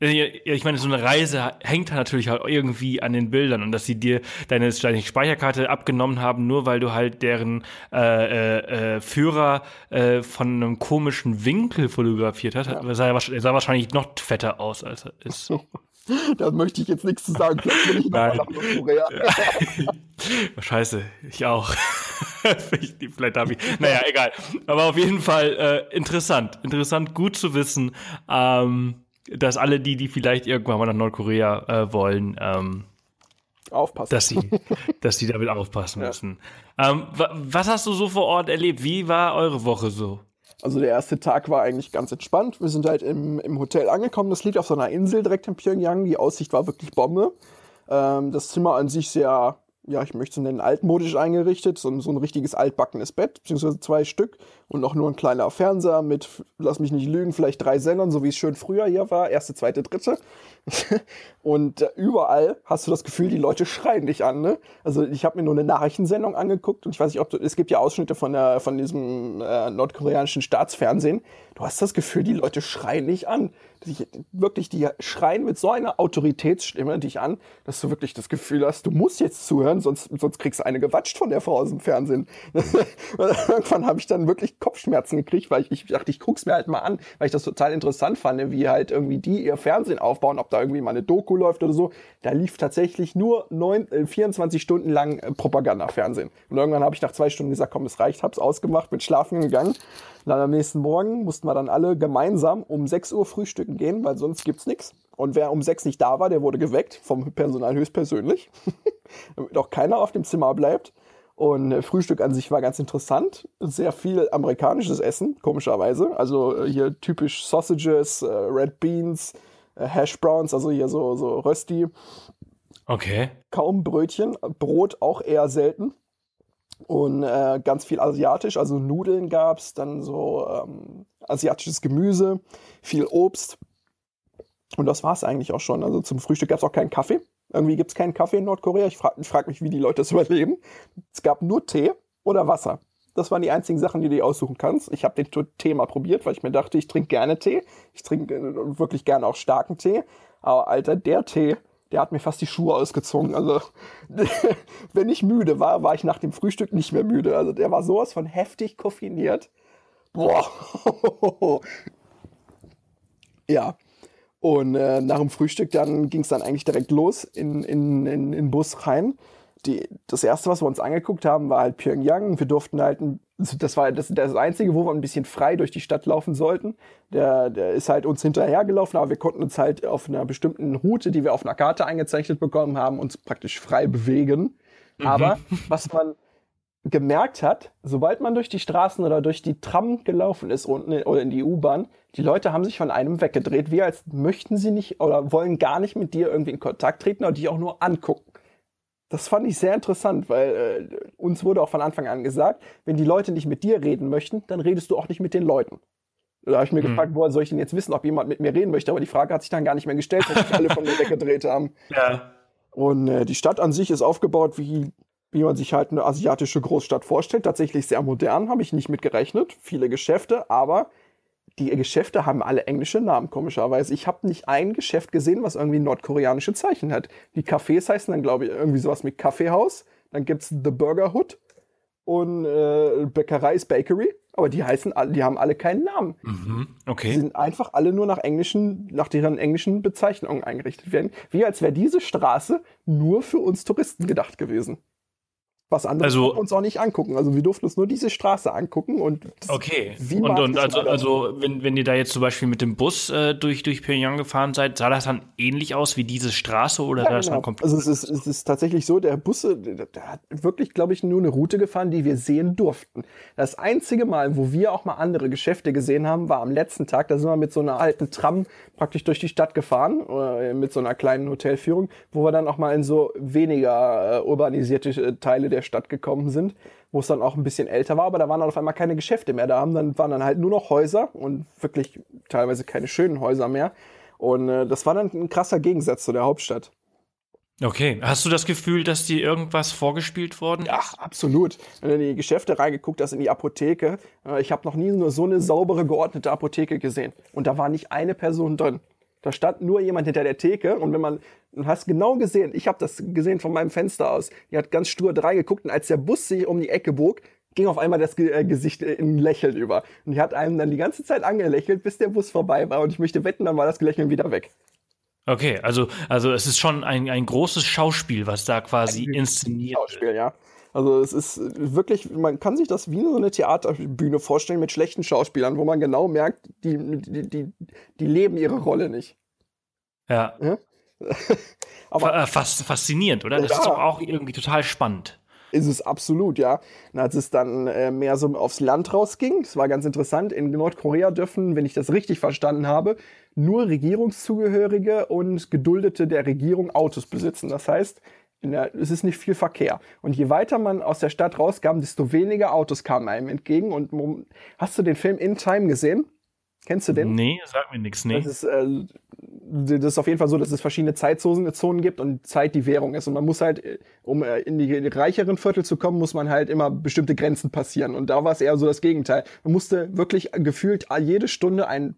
äh, ich meine, so eine Reise hängt natürlich halt irgendwie an den Bildern und dass sie dir deine, Speicherkarte abgenommen haben, nur weil du halt deren äh, äh, äh Führer äh, von einem komischen Winkel fotografiert hast, ja. sah, sah wahrscheinlich noch fetter aus, als er ist.
da möchte ich jetzt nichts zu sagen. Vielleicht bin ich
nach Nordkorea. Scheiße, ich auch. Vielleicht habe ich. Naja, egal. Aber auf jeden Fall äh, interessant. Interessant, gut zu wissen, ähm, dass alle die, die vielleicht irgendwann mal nach Nordkorea äh, wollen, ähm,
aufpassen.
Dass sie, dass sie damit aufpassen müssen. Ähm, was hast du so vor Ort erlebt? Wie war eure Woche so?
Also der erste Tag war eigentlich ganz entspannt. Wir sind halt im, im Hotel angekommen. Das liegt auf so einer Insel direkt in Pyongyang. Die Aussicht war wirklich Bombe. Ähm, das Zimmer an sich sehr ja, ich möchte es nennen, altmodisch eingerichtet, so, so ein richtiges altbackenes Bett, beziehungsweise zwei Stück und noch nur ein kleiner Fernseher mit, lass mich nicht lügen, vielleicht drei Sendern, so wie es schön früher hier war, erste, zweite, dritte. und äh, überall hast du das Gefühl, die Leute schreien dich an. Ne? Also ich habe mir nur eine Nachrichtensendung angeguckt und ich weiß nicht, ob du, es gibt ja Ausschnitte von, der, von diesem äh, nordkoreanischen Staatsfernsehen. Du hast das Gefühl, die Leute schreien dich an. Die, wirklich, die schreien mit so einer Autoritätsstimme dich an, dass du wirklich das Gefühl hast, du musst jetzt zuhören, sonst, sonst kriegst du eine gewatscht von der Frau aus dem Fernsehen. Irgendwann habe ich dann wirklich Kopfschmerzen gekriegt, weil ich, ich dachte, ich guck's mir halt mal an, weil ich das total interessant fand, wie halt irgendwie die ihr Fernsehen aufbauen, ob da irgendwie mal eine Doku läuft oder so. Da lief tatsächlich nur neun, äh, 24 Stunden lang äh, Propaganda-Fernsehen. Und irgendwann habe ich nach zwei Stunden gesagt, komm, es reicht, hab's ausgemacht, bin schlafen gegangen. Und dann am nächsten Morgen mussten wir dann alle gemeinsam um 6 Uhr frühstücken gehen, weil sonst gibt's nichts. Und wer um 6 nicht da war, der wurde geweckt vom Personal höchstpersönlich, damit auch keiner auf dem Zimmer bleibt. Und äh, Frühstück an sich war ganz interessant. Sehr viel amerikanisches Essen, komischerweise. Also äh, hier typisch Sausages, äh, Red Beans, Hash Browns, also hier so, so Rösti.
Okay.
Kaum Brötchen, Brot auch eher selten. Und äh, ganz viel asiatisch, also Nudeln gab's, dann so ähm, asiatisches Gemüse, viel Obst. Und das war's eigentlich auch schon. Also zum Frühstück gab's auch keinen Kaffee. Irgendwie gibt es keinen Kaffee in Nordkorea. Ich frage frag mich, wie die Leute das überleben. Es gab nur Tee oder Wasser. Das waren die einzigen Sachen, die du aussuchen kannst. Ich habe den Tee mal probiert, weil ich mir dachte, ich trinke gerne Tee. Ich trinke äh, wirklich gerne auch starken Tee. Aber Alter, der Tee, der hat mir fast die Schuhe ausgezogen. Also, wenn ich müde war, war ich nach dem Frühstück nicht mehr müde. Also, der war sowas von heftig koffiniert. Boah. ja. Und äh, nach dem Frühstück dann ging es dann eigentlich direkt los in, in, in, in Bus rein. Die, das erste, was wir uns angeguckt haben, war halt Pyongyang. Wir durften halt, ein, das war das, das Einzige, wo wir ein bisschen frei durch die Stadt laufen sollten. Der, der ist halt uns hinterhergelaufen, aber wir konnten uns halt auf einer bestimmten Route, die wir auf einer Karte eingezeichnet bekommen haben, uns praktisch frei bewegen. Mhm. Aber was man gemerkt hat, sobald man durch die Straßen oder durch die Tram gelaufen ist unten oder in die U-Bahn, die Leute haben sich von einem weggedreht, wie als möchten sie nicht oder wollen gar nicht mit dir irgendwie in Kontakt treten oder dich auch nur angucken. Das fand ich sehr interessant, weil äh, uns wurde auch von Anfang an gesagt, wenn die Leute nicht mit dir reden möchten, dann redest du auch nicht mit den Leuten. Da habe ich mir hm. gefragt, woher soll ich denn jetzt wissen, ob jemand mit mir reden möchte? Aber die Frage hat sich dann gar nicht mehr gestellt, weil sich alle von mir weggedreht haben. Ja. Und äh, die Stadt an sich ist aufgebaut, wie, wie man sich halt eine asiatische Großstadt vorstellt. Tatsächlich sehr modern, habe ich nicht mit gerechnet. Viele Geschäfte, aber die Geschäfte haben alle englische Namen, komischerweise. Ich habe nicht ein Geschäft gesehen, was irgendwie nordkoreanische Zeichen hat. Die Cafés heißen dann, glaube ich, irgendwie sowas mit Kaffeehaus. Dann gibt's The Burger Hood und äh, Bäckerei ist Bakery, aber die heißen alle, die haben alle keinen Namen.
Mhm, okay.
Die sind einfach alle nur nach englischen, nach deren englischen Bezeichnungen eingerichtet werden. Wie als wäre diese Straße nur für uns Touristen gedacht gewesen. Was andere
also,
uns auch nicht angucken. Also wir durften uns nur diese Straße angucken und
okay. und, und also, also wenn, wenn ihr da jetzt zum Beispiel mit dem Bus äh, durch, durch Pyongyang gefahren seid, sah das dann ähnlich aus wie diese Straße oder ja,
das genau. komplett? Also es ist, es ist tatsächlich so, der Bus, der hat wirklich, glaube ich, nur eine Route gefahren, die wir sehen durften. Das einzige Mal, wo wir auch mal andere Geschäfte gesehen haben, war am letzten Tag. Da sind wir mit so einer alten Tram praktisch durch die Stadt gefahren, äh, mit so einer kleinen Hotelführung, wo wir dann auch mal in so weniger äh, urbanisierte äh, Teile der Stadt gekommen sind, wo es dann auch ein bisschen älter war, aber da waren dann auf einmal keine Geschäfte mehr. Da haben dann, waren dann halt nur noch Häuser und wirklich teilweise keine schönen Häuser mehr. Und äh, das war dann ein krasser Gegensatz zu der Hauptstadt.
Okay, hast du das Gefühl, dass dir irgendwas vorgespielt worden ist?
Ach, absolut. Wenn du in die Geschäfte reingeguckt hast, in die Apotheke, äh, ich habe noch nie nur so eine saubere, geordnete Apotheke gesehen. Und da war nicht eine Person drin. Da stand nur jemand hinter der Theke und wenn man, du hast genau gesehen, ich habe das gesehen von meinem Fenster aus, die hat ganz stur drei geguckt und als der Bus sich um die Ecke bog, ging auf einmal das äh, Gesicht in ein Lächeln über. Und die hat einem dann die ganze Zeit angelächelt, bis der Bus vorbei war und ich möchte wetten, dann war das Lächeln wieder weg.
Okay, also, also es ist schon ein, ein großes Schauspiel, was da quasi ein inszeniert
wird. Schauspiel, ja. Also es ist wirklich, man kann sich das wie so eine Theaterbühne vorstellen mit schlechten Schauspielern, wo man genau merkt, die, die, die, die leben ihre Rolle nicht.
Ja. ja? Aber äh, Fast, faszinierend, oder? Das ja. ist doch auch irgendwie total spannend.
Ist es absolut, ja. Und als es dann äh, mehr so aufs Land rausging, das war ganz interessant, in Nordkorea dürfen, wenn ich das richtig verstanden habe, nur Regierungszugehörige und Geduldete der Regierung Autos besitzen. Das heißt, der, es ist nicht viel Verkehr. Und je weiter man aus der Stadt rauskam, desto weniger Autos kamen einem entgegen. Und hast du den Film In Time gesehen? Kennst du den?
Nee, sag mir nichts, nee.
Das ist, äh, das ist auf jeden Fall so, dass es verschiedene Zeitzonen gibt und Zeit die Währung ist. Und man muss halt, um äh, in die reicheren Viertel zu kommen, muss man halt immer bestimmte Grenzen passieren. Und da war es eher so das Gegenteil. Man musste wirklich gefühlt jede Stunde ein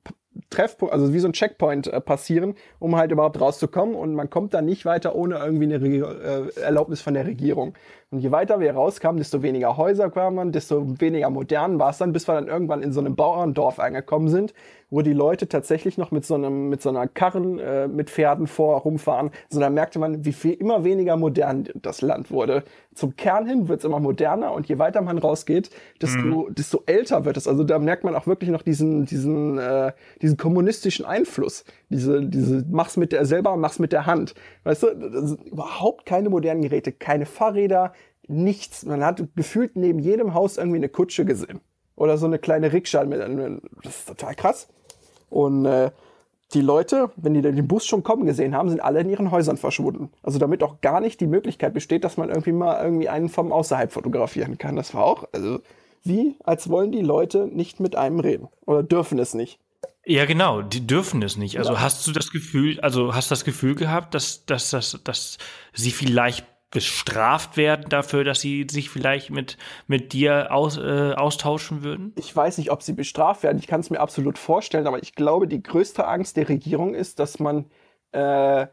Treffpunkt, also wie so ein Checkpoint äh, passieren, um halt überhaupt rauszukommen. Und man kommt da nicht weiter ohne irgendwie eine Re äh, Erlaubnis von der Regierung. Und je weiter wir rauskamen, desto weniger Häuser kamen man, desto weniger modern war es dann, bis wir dann irgendwann in so einem Bauerndorf angekommen sind, wo die Leute tatsächlich noch mit so einem mit so einer Karren äh, mit Pferden vor rumfahren. So da merkte man, wie viel immer weniger modern das Land wurde. Zum Kern hin wird es immer moderner und je weiter man rausgeht, desto mhm. desto älter wird es. Also da merkt man auch wirklich noch diesen diesen äh, diesen kommunistischen Einfluss. Diese diese mach's mit der selber, mach's mit der Hand. Weißt du, überhaupt keine modernen Geräte, keine Fahrräder, nichts. Man hat gefühlt neben jedem Haus irgendwie eine Kutsche gesehen. Oder so eine kleine Rikscha. Das ist total krass. Und äh, die Leute, wenn die den Bus schon kommen gesehen haben, sind alle in ihren Häusern verschwunden. Also damit auch gar nicht die Möglichkeit besteht, dass man irgendwie mal irgendwie einen vom außerhalb fotografieren kann. Das war auch, also wie, als wollen die Leute nicht mit einem reden. Oder dürfen es nicht.
Ja, genau, die dürfen es nicht. Also ja. hast du das Gefühl, also hast das Gefühl gehabt, dass, dass, dass, dass sie vielleicht bestraft werden dafür, dass sie sich vielleicht mit, mit dir aus, äh, austauschen würden?
Ich weiß nicht, ob sie bestraft werden. Ich kann es mir absolut vorstellen, aber ich glaube, die größte Angst der Regierung ist, dass man äh,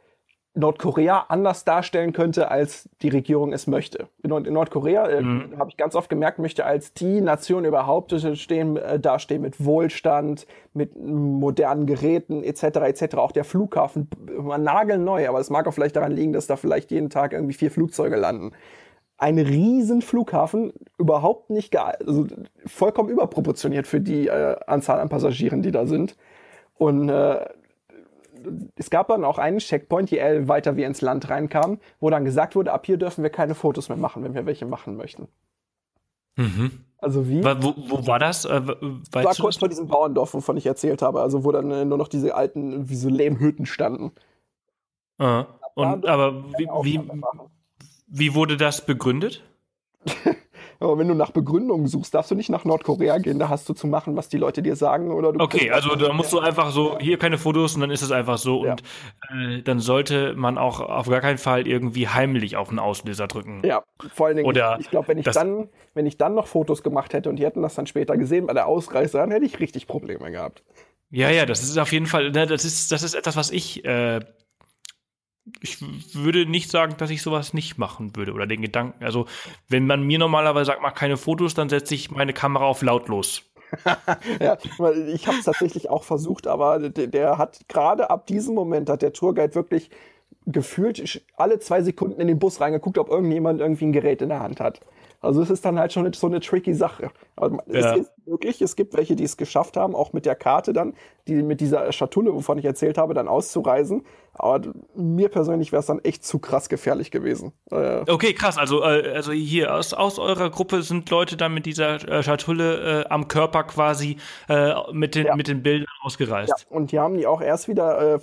Nordkorea anders darstellen könnte, als die Regierung es möchte. In, Nordkorea, äh, mhm. habe ich ganz oft gemerkt, möchte als die Nation überhaupt stehen, äh, dastehen mit Wohlstand, mit modernen Geräten etc. etc. Auch der Flughafen war nagelneu, aber es mag auch vielleicht daran liegen, dass da vielleicht jeden Tag irgendwie vier Flugzeuge landen. Ein riesen Flughafen, überhaupt nicht geil, also vollkommen überproportioniert für die äh, Anzahl an Passagieren, die da sind. Und äh, es gab dann auch einen Checkpoint, je weiter wir ins Land reinkamen, wo dann gesagt wurde, ab hier dürfen wir keine Fotos mehr machen, wenn wir welche machen möchten.
Mhm.
Also wie?
Wo, wo war das? Äh,
war kurz vor diesem Bauerndorf, wovon ich erzählt habe, also wo dann äh, nur noch diese alten, wie so Lehmhütten standen.
Ah. Und aber wie, wie, Wie wurde das begründet?
Aber wenn du nach Begründungen suchst, darfst du nicht nach Nordkorea gehen. Da hast du zu machen, was die Leute dir sagen. Oder
okay, also da musst du einfach so, hier keine Fotos und dann ist es einfach so.
Ja.
Und äh, dann sollte man auch auf gar keinen Fall irgendwie heimlich auf den Auslöser drücken.
Ja, vor allen Dingen,
Oder
ich, ich glaube, wenn ich dann, wenn ich dann noch Fotos gemacht hätte und die hätten das dann später gesehen bei der Ausreise, dann hätte ich richtig Probleme gehabt.
Ja, ja, das ist auf jeden Fall, ne, das ist, das ist etwas, was ich, äh, ich würde nicht sagen, dass ich sowas nicht machen würde oder den Gedanken. Also, wenn man mir normalerweise sagt, mach keine Fotos, dann setze ich meine Kamera auf lautlos.
Ja, ich habe es tatsächlich auch versucht, aber der, der hat gerade ab diesem Moment hat der Tourguide wirklich gefühlt alle zwei Sekunden in den Bus reingeguckt, ob irgendjemand irgendwie ein Gerät in der Hand hat. Also es ist dann halt schon so eine tricky Sache. Aber
Ja.
Es ist möglich, es gibt welche, die es geschafft haben, auch mit der Karte dann, die mit dieser Schatulle, wovon ich erzählt habe, dann auszureisen. Aber mir persönlich wäre es dann echt zu krass gefährlich gewesen. Äh,
Okay, krass. Also, äh, also hier aus, aus eurer Gruppe sind Leute dann mit dieser äh, Schatulle äh, am Körper quasi äh, mit, den,
Ja.
mit den Bildern ausgereist.
Ja, und die haben die auch erst wieder äh,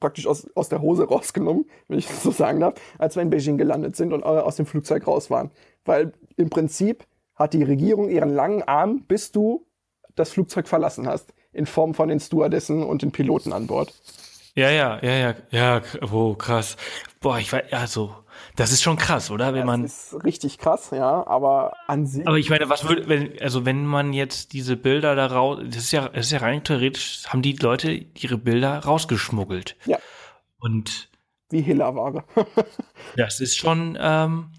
praktisch aus, aus der Hose rausgenommen, wenn ich das so sagen darf, als wir in Beijing gelandet sind und aus dem Flugzeug raus waren. Weil im Prinzip hat die Regierung ihren langen Arm, bis du das Flugzeug verlassen hast, in Form von den Stewardessen und den Piloten an Bord.
Ja, ja, ja, ja, ja, oh, krass. Boah, ich weiß, also, das ist schon krass, oder? Wenn man,
das ist richtig krass, ja, aber an sich.
aber ich meine, was würde, wenn, also wenn man jetzt diese Bilder da raus, das ist ja, das ist ja rein theoretisch, haben die Leute ihre Bilder rausgeschmuggelt.
Ja.
Und
wie Hiller-Ware.
das ist schon ähm,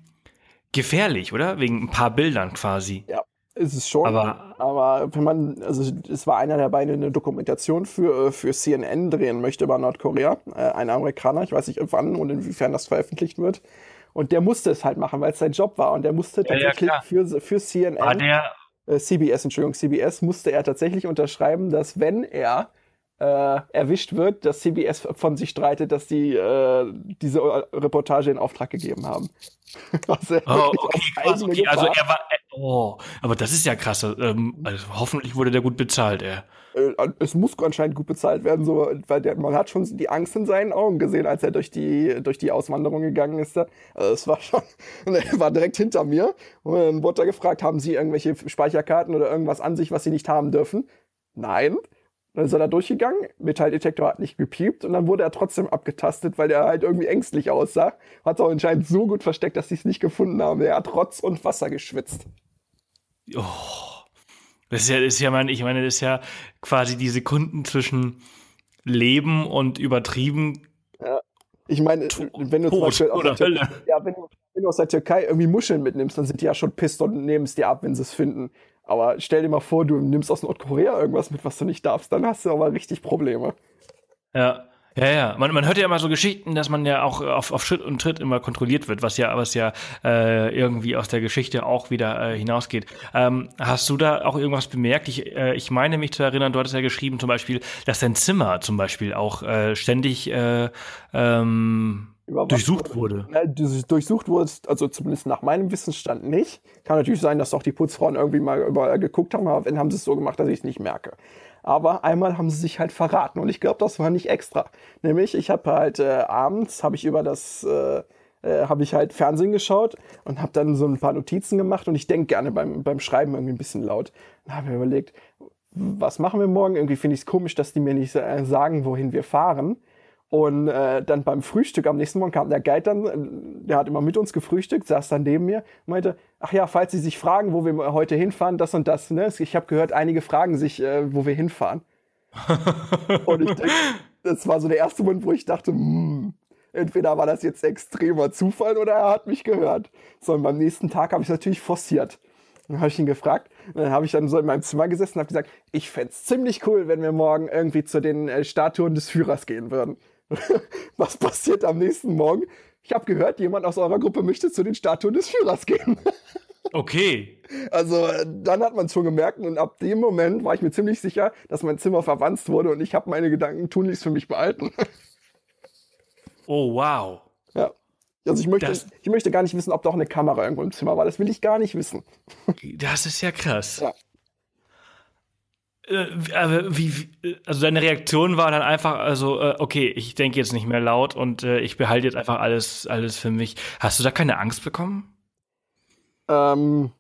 gefährlich, oder? Wegen ein paar Bildern quasi.
ist es schon.
Aber
Aber wenn man, also es war einer der beiden eine Dokumentation für, äh, für CNN drehen möchte über Nordkorea, äh, ein Amerikaner, ich weiß nicht wann und inwiefern das veröffentlicht wird. Und der musste es halt machen, weil es sein Job war. Und der musste
Ja, ja,
tatsächlich
klar.
für, für CNN, äh, CBS, Entschuldigung, CBS, musste er tatsächlich unterschreiben, dass wenn er äh, erwischt wird, dass CBS von sich streitet, dass die äh, diese Reportage in Auftrag gegeben haben. Also
Oh, okay, krass, okay. Also er war, äh, oh, aber das ist ja krass. Ähm, also hoffentlich wurde der gut bezahlt, er.
äh, es muss anscheinend gut bezahlt werden, so, weil der, man hat schon die Angst in seinen Augen gesehen, als er durch die, durch die Auswanderung gegangen ist. Da. Also es war schon, er war direkt hinter mir und dann wurde er gefragt, haben Sie irgendwelche Speicherkarten oder irgendwas an sich, was Sie nicht haben dürfen? Nein. Dann ist er da durchgegangen, Metalldetektor hat nicht gepiept und dann wurde er trotzdem abgetastet, weil er halt irgendwie ängstlich aussah. Hat auch anscheinend so gut versteckt, dass sie es nicht gefunden haben. Er hat Rotz und Wasser geschwitzt.
Oh. Das ist ja, das ist ja, mein, ich meine, das ist ja quasi die Sekunden zwischen Leben und übertrieben
Ich meine, wenn du zum Beispiel aus der. Ja, wenn du, wenn du aus der Türkei irgendwie Muscheln mitnimmst, dann sind die ja schon pisst und nehmen es dir ab, wenn sie es finden. Aber stell dir mal vor, du nimmst aus Nordkorea irgendwas mit, was du nicht darfst, dann hast du aber richtig Probleme.
Ja. Ja, ja. Man, man hört ja immer so Geschichten, dass man ja auch auf, auf Schritt und Tritt immer kontrolliert wird, was ja, was ja äh, irgendwie aus der Geschichte auch wieder äh, hinausgeht. Ähm, hast du da auch irgendwas bemerkt? Ich, äh, ich meine mich zu erinnern, du hattest ja geschrieben zum Beispiel, dass dein Zimmer zum Beispiel auch äh, ständig äh, ähm, durchsucht wurde.
Du durchsucht wurdest, also zumindest nach meinem Wissensstand nicht. Kann natürlich sein, dass auch die Putzfrauen irgendwie mal überall geguckt haben, aber wenn haben sie es so gemacht, dass ich es nicht merke. Aber einmal haben sie sich halt verraten und ich glaube, das war nicht extra. Nämlich, ich habe halt äh, abends, habe ich über das, äh, äh, habe ich halt Fernsehen geschaut und habe dann so ein paar Notizen gemacht und ich denke gerne beim, beim Schreiben irgendwie ein bisschen laut. Dann habe ich mir überlegt, was machen wir morgen? Irgendwie finde ich es komisch, dass die mir nicht äh, sagen, wohin wir fahren. Und äh, dann beim Frühstück am nächsten Morgen kam der Guide dann, äh, der hat immer mit uns gefrühstückt, saß dann neben mir und meinte, ach ja, falls Sie sich fragen, wo wir heute hinfahren, das und das, ne? Ich habe gehört, einige fragen sich, äh, wo wir hinfahren. und ich denke, das war so der erste Moment, wo ich dachte, hm, entweder war das jetzt extremer Zufall oder er hat mich gehört. So, und beim nächsten Tag habe ich natürlich forciert. Dann habe ich ihn gefragt. Dann habe ich dann so in meinem Zimmer gesessen und habe gesagt, ich fände es ziemlich cool, wenn wir morgen irgendwie zu den äh, Statuen des Führers gehen würden. Was passiert am nächsten Morgen? Ich habe gehört, jemand aus eurer Gruppe möchte zu den Statuen des Führers gehen.
Okay.
Also dann hat man es schon gemerkt und ab dem Moment war ich mir ziemlich sicher, dass mein Zimmer verwanzt wurde und ich habe meine Gedanken tunlichst für mich behalten.
Oh, wow.
ja. Also ich möchte,
Das-
ich möchte gar nicht wissen, ob da auch eine Kamera irgendwo im Zimmer war. Das will ich gar nicht wissen.
Das ist ja krass.
Ja.
Äh, wie, also deine Reaktion war dann einfach, also, äh, okay, ich denke jetzt nicht mehr laut und äh, ich behalte jetzt einfach alles, alles für mich. Hast du da keine Angst bekommen?
Ähm,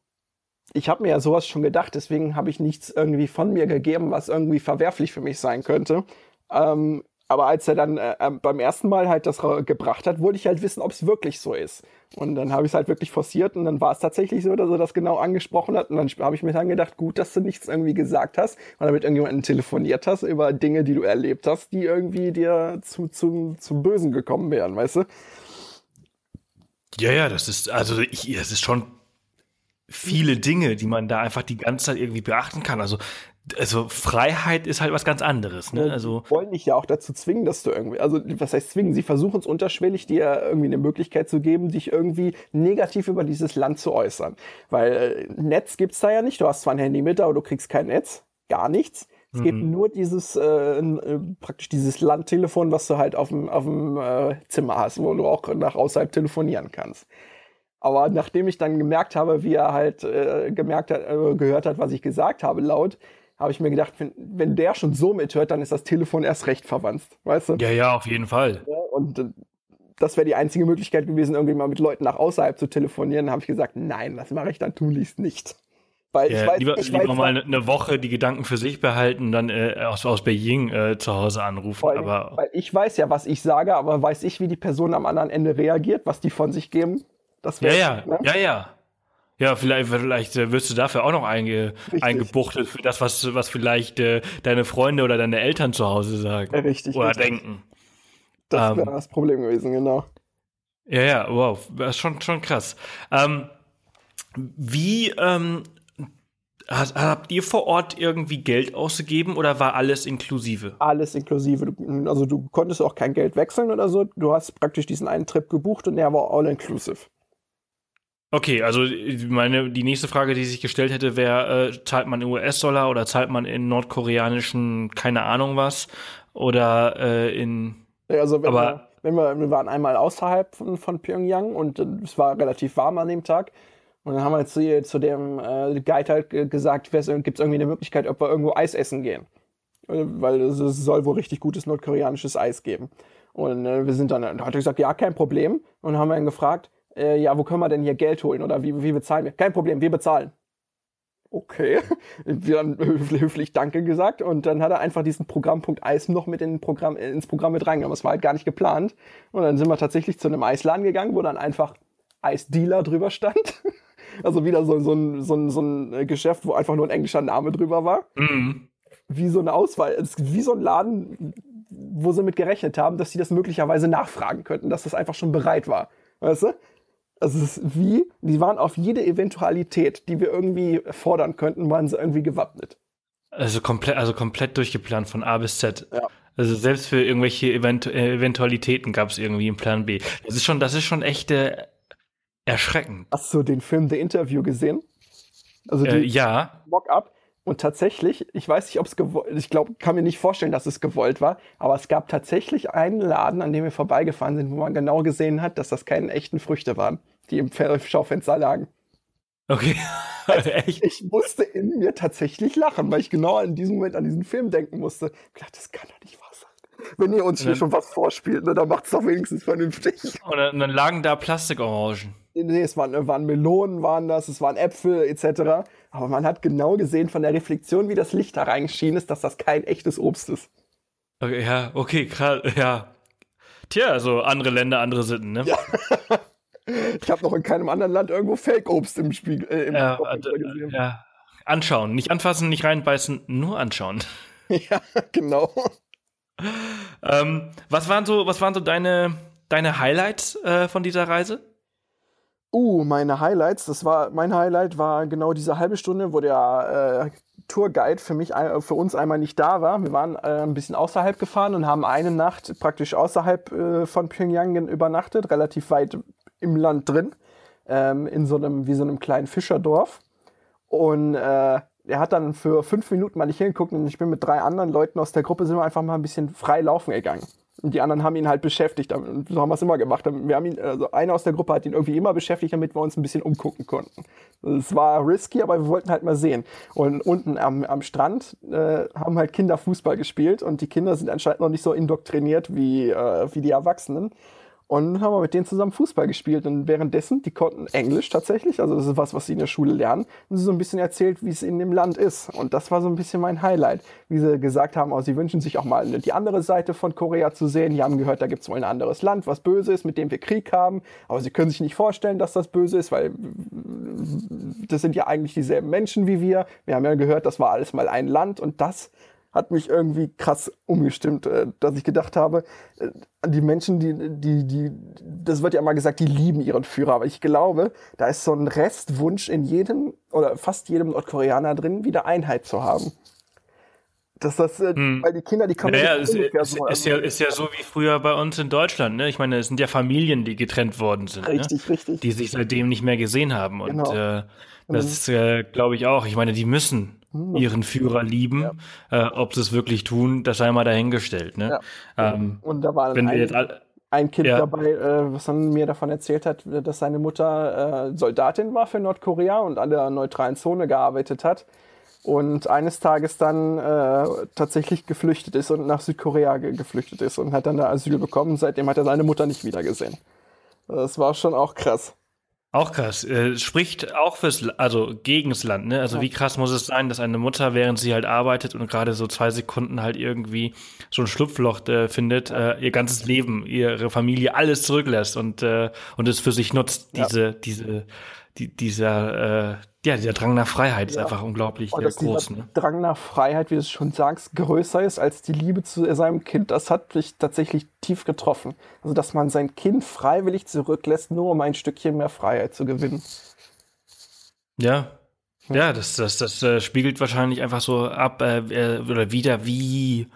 ich habe mir ja sowas schon gedacht, deswegen habe ich nichts irgendwie von mir gegeben, was irgendwie verwerflich für mich sein könnte. Ähm, aber als er dann äh, ähm, beim ersten Mal halt das gebracht hat, wollte ich halt wissen, ob es wirklich so ist. Und dann habe ich es halt wirklich forciert und dann war es tatsächlich so, dass er das genau angesprochen hat. Und dann habe ich mir dann gedacht, gut, dass du nichts irgendwie gesagt hast oder mit irgendjemandem telefoniert hast über Dinge, die du erlebt hast, die irgendwie dir zu, zu, zu Bösen gekommen wären, weißt du?
Ja, ja, das ist, also ich, das ist schon viele Dinge, die man da einfach die ganze Zeit irgendwie beachten kann. Also also Freiheit ist halt was ganz anderes. Ne? Also
die wollen dich ja auch dazu zwingen, dass du irgendwie, also was heißt zwingen? Sie versuchen es unterschwellig, dir irgendwie eine Möglichkeit zu geben, dich irgendwie negativ über dieses Land zu äußern. Weil äh, Netz gibt's da ja nicht. Du hast zwar ein Handy mit, aber du kriegst kein Netz, gar nichts. Es mhm. gibt nur dieses äh, äh, praktisch dieses Landtelefon, was du halt auf dem auf dem äh, Zimmer hast, wo du auch nach außerhalb telefonieren kannst. Aber nachdem ich dann gemerkt habe, wie er halt äh, gemerkt hat, äh, gehört hat, was ich gesagt habe, laut, habe ich mir gedacht, wenn, wenn der schon so mithört, dann ist das Telefon erst recht verwandt, weißt du?
Ja, ja, auf jeden Fall.
Ja, und äh, das wäre die einzige Möglichkeit gewesen, irgendwie mal mit Leuten nach außerhalb zu telefonieren. Dann habe ich gesagt, nein, das mache ich dann tunlichst nicht.
Weil ja, ich weiß, lieber, ich lieber weiß, mal eine Woche die Gedanken für sich behalten dann äh, aus, aus Beijing äh, zu Hause anrufen.
Weil,
aber
weil ich weiß ja, was ich sage, aber weiß ich, wie die Person am anderen Ende reagiert, was die von sich geben.
Das ja, ja, ne? ja, ja. Ja, vielleicht, vielleicht äh, wirst du dafür auch noch einge, eingebuchtet für das, was, was vielleicht äh, deine Freunde oder deine Eltern zu Hause sagen.
Richtig.
Oder
richtig.
denken.
Das wäre ähm, das Problem gewesen, genau.
Ja, ja, wow, das ist schon, schon krass. Ähm, wie ähm, hast, habt ihr vor Ort irgendwie Geld ausgegeben oder war alles inklusive?
Alles inklusive. Also du konntest auch kein Geld wechseln oder so. Du hast praktisch diesen einen Trip gebucht und der war all inclusive.
Okay, also meine die nächste Frage, die sich gestellt hätte, wäre, äh, zahlt man in US-Dollar oder zahlt man in nordkoreanischen, keine Ahnung was, oder äh, in.
Also wenn, aber, wir, wenn wir, wir waren einmal außerhalb von, von Pyongyang und äh, es war relativ warm an dem Tag. Und dann haben wir zu, zu dem äh, Guide halt gesagt, gibt es irgendwie eine Möglichkeit, ob wir irgendwo Eis essen gehen. Äh, weil es soll wohl richtig gutes nordkoreanisches Eis geben. Und äh, wir sind dann, da hat er gesagt, ja, kein Problem. Und haben wir ihn gefragt, äh, ja, wo können wir denn hier Geld holen oder wie, wie bezahlen wir? Kein Problem, wir bezahlen. Okay, wir haben höflich Danke gesagt und dann hat er einfach diesen Programmpunkt Eis noch mit in Programm, ins Programm mit reingenommen. Das war halt gar nicht geplant. Und dann sind wir tatsächlich zu einem Eisladen gegangen, wo dann einfach Eisdealer drüber stand. Also wieder so, so, ein, so, ein, so ein Geschäft, wo einfach nur ein englischer Name drüber war. Mhm. Wie so eine Auswahl, wie so ein Laden, wo sie mit gerechnet haben, dass sie das möglicherweise nachfragen könnten, dass das einfach schon bereit war. Weißt du? Also es ist wie, die waren auf jede Eventualität, die wir irgendwie fordern könnten, waren sie irgendwie gewappnet.
Also komplett, also komplett durchgeplant von A bis Z. Ja. Also selbst für irgendwelche Event äh, Eventualitäten gab es irgendwie einen Plan B. Das ist schon, das ist schon echt äh, erschreckend.
Hast du den Film The Interview gesehen?
Also äh, ja.
Mock-up. Und tatsächlich, ich weiß nicht, ob es gewollt, ich glaube, kann mir nicht vorstellen, dass es gewollt war, aber es gab tatsächlich einen Laden, an dem wir vorbeigefahren sind, wo man genau gesehen hat, dass das keine echten Früchte waren, die im Schaufenster lagen.
Okay.
Also Echt? Ich musste in mir tatsächlich lachen, weil ich genau in diesem Moment an diesen Film denken musste. Ich dachte, das kann doch nicht wahr sein. Wenn ihr uns hier schon was vorspielt, ne, dann macht es doch wenigstens vernünftig.
Und dann, dann lagen da Plastikorangen.
Nee, es waren, waren Melonen, waren das, es waren Äpfel etc. Aber man hat genau gesehen von der Reflexion, wie das Licht da reingeschienen ist, dass das kein echtes Obst ist.
Okay, ja, okay, krass, ja. Tja, also andere Länder, andere Sitten, ne? Ja.
ich habe noch in keinem anderen Land irgendwo Fake-Obst im Spiegel äh, im
ja, gesehen. Ja. Anschauen, nicht anfassen, nicht reinbeißen, nur anschauen.
ja, genau.
ähm, was waren so, was waren so deine, deine Highlights äh, von dieser Reise?
Uh, meine Highlights. Das war mein Highlight war genau diese halbe Stunde, wo der äh, Tourguide für mich äh, für uns einmal nicht da war. Wir waren äh, ein bisschen außerhalb gefahren und haben eine Nacht praktisch außerhalb äh, von Pyongyang übernachtet, relativ weit im Land drin, ähm, in so einem wie so einem kleinen Fischerdorf. Und äh, er hat dann für fünf Minuten mal nicht hingeguckt und ich bin mit drei anderen Leuten aus der Gruppe sind wir einfach mal ein bisschen frei laufen gegangen. Und die anderen haben ihn halt beschäftigt. Und so haben wir es immer gemacht. Wir haben ihn, also einer aus der Gruppe hat ihn irgendwie immer beschäftigt, damit wir uns ein bisschen umgucken konnten. Es war risky, aber wir wollten halt mal sehen. Und unten am, am Strand äh, haben halt Kinder Fußball gespielt und die Kinder sind anscheinend noch nicht so indoktriniert wie, äh, wie die Erwachsenen. Und haben wir mit denen zusammen Fußball gespielt. Und währenddessen, die konnten Englisch tatsächlich, also das ist was, was sie in der Schule lernen, und sie so ein bisschen erzählt, wie es in dem Land ist. Und das war so ein bisschen mein Highlight. Wie sie gesagt haben, oh, sie wünschen sich auch mal die andere Seite von Korea zu sehen. Die haben gehört, da gibt es wohl ein anderes Land, was böse ist, mit dem wir Krieg haben. Aber sie können sich nicht vorstellen, dass das böse ist, weil das sind ja eigentlich dieselben Menschen wie wir. Wir haben ja gehört, das war alles mal ein Land und das hat mich irgendwie krass umgestimmt, äh, dass ich gedacht habe, äh, die Menschen, die, die, die, das wird ja immer gesagt, die lieben ihren Führer, aber ich glaube, da ist so ein Restwunsch in jedem oder fast jedem Nordkoreaner drin, wieder Einheit zu haben. Dass das, äh, hm. weil die Kinder, die kommen
naja, ist, ist, so, ist, ja, ist ja so wie früher bei uns in Deutschland. Ne? Ich meine, es sind ja Familien, die getrennt worden sind.
Richtig,
ne?
richtig.
Die sich seitdem nicht mehr gesehen haben. Genau. Und äh, das äh, glaube ich auch. Ich meine, die müssen. Ihren Führer lieben. Ja. Äh, ob sie es wirklich tun, das sei mal dahingestellt. Ne?
Ja. Ähm, und da war wenn ein, wir jetzt all, ein Kind ja. dabei, äh, was dann mir davon erzählt hat, dass seine Mutter äh, Soldatin war für Nordkorea und an der neutralen Zone gearbeitet hat und eines Tages dann äh, tatsächlich geflüchtet ist und nach Südkorea ge geflüchtet ist und hat dann da Asyl bekommen. Seitdem hat er seine Mutter nicht wiedergesehen. Das war schon auch krass.
Auch krass. Äh, spricht auch fürs, also gegen das Land, ne? Also ja. wie krass muss es sein, dass eine Mutter, während sie halt arbeitet und gerade so zwei Sekunden halt irgendwie so ein Schlupfloch äh, findet, äh, ihr ganzes Leben, ihre Familie, alles zurücklässt und äh, und es für sich nutzt, diese, ja. diese, die, dieser, äh, ja, dieser Drang nach Freiheit ist einfach unglaublich
oh, groß. Ne? Drang nach Freiheit, wie du es schon sagst, größer ist als die Liebe zu seinem Kind, das hat mich tatsächlich tief getroffen. Also, dass man sein Kind freiwillig zurücklässt, nur um ein Stückchen mehr Freiheit zu gewinnen.
Ja. Ja, das, das, das äh, spiegelt wahrscheinlich einfach so ab äh, äh oder wieder, wie,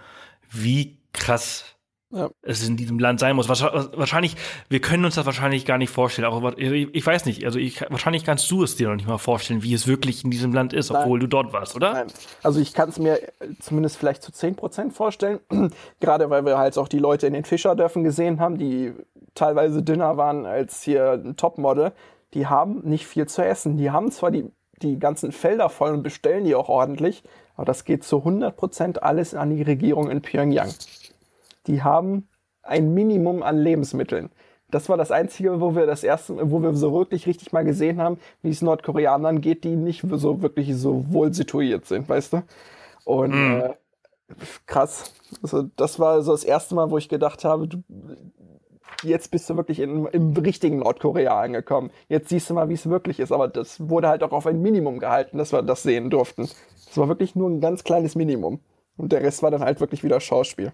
wie krass ja. es in diesem Land sein muss. Wahrscheinlich, wir können uns das wahrscheinlich gar nicht vorstellen. Auch ich weiß nicht, also ich, wahrscheinlich kannst du es dir noch nicht mal vorstellen, wie es wirklich in diesem Land ist, obwohl Nein. du dort warst, oder? Nein.
Also ich kann es mir zumindest vielleicht zu 10% vorstellen. Gerade weil wir halt auch die Leute in den Fischerdörfern gesehen haben, die teilweise dünner waren als hier ein Topmodel. Die haben nicht viel zu essen. Die haben zwar die, die ganzen Felder voll und bestellen die auch ordentlich, aber das geht zu 100% alles an die Regierung in Pyongyang die haben ein Minimum an Lebensmitteln. Das war das Einzige, wo wir das erste, wo wir so wirklich richtig mal gesehen haben, wie es Nordkoreanern geht, die nicht so wirklich so wohl situiert sind, weißt du? Und mm. äh, krass. Also das war so das erste Mal, wo ich gedacht habe, du, jetzt bist du wirklich in, im richtigen Nordkorea angekommen. Jetzt siehst du mal, wie es wirklich ist. Aber das wurde halt auch auf ein Minimum gehalten, dass wir das sehen durften. Das war wirklich nur ein ganz kleines Minimum. Und der Rest war dann halt wirklich wieder Schauspiel.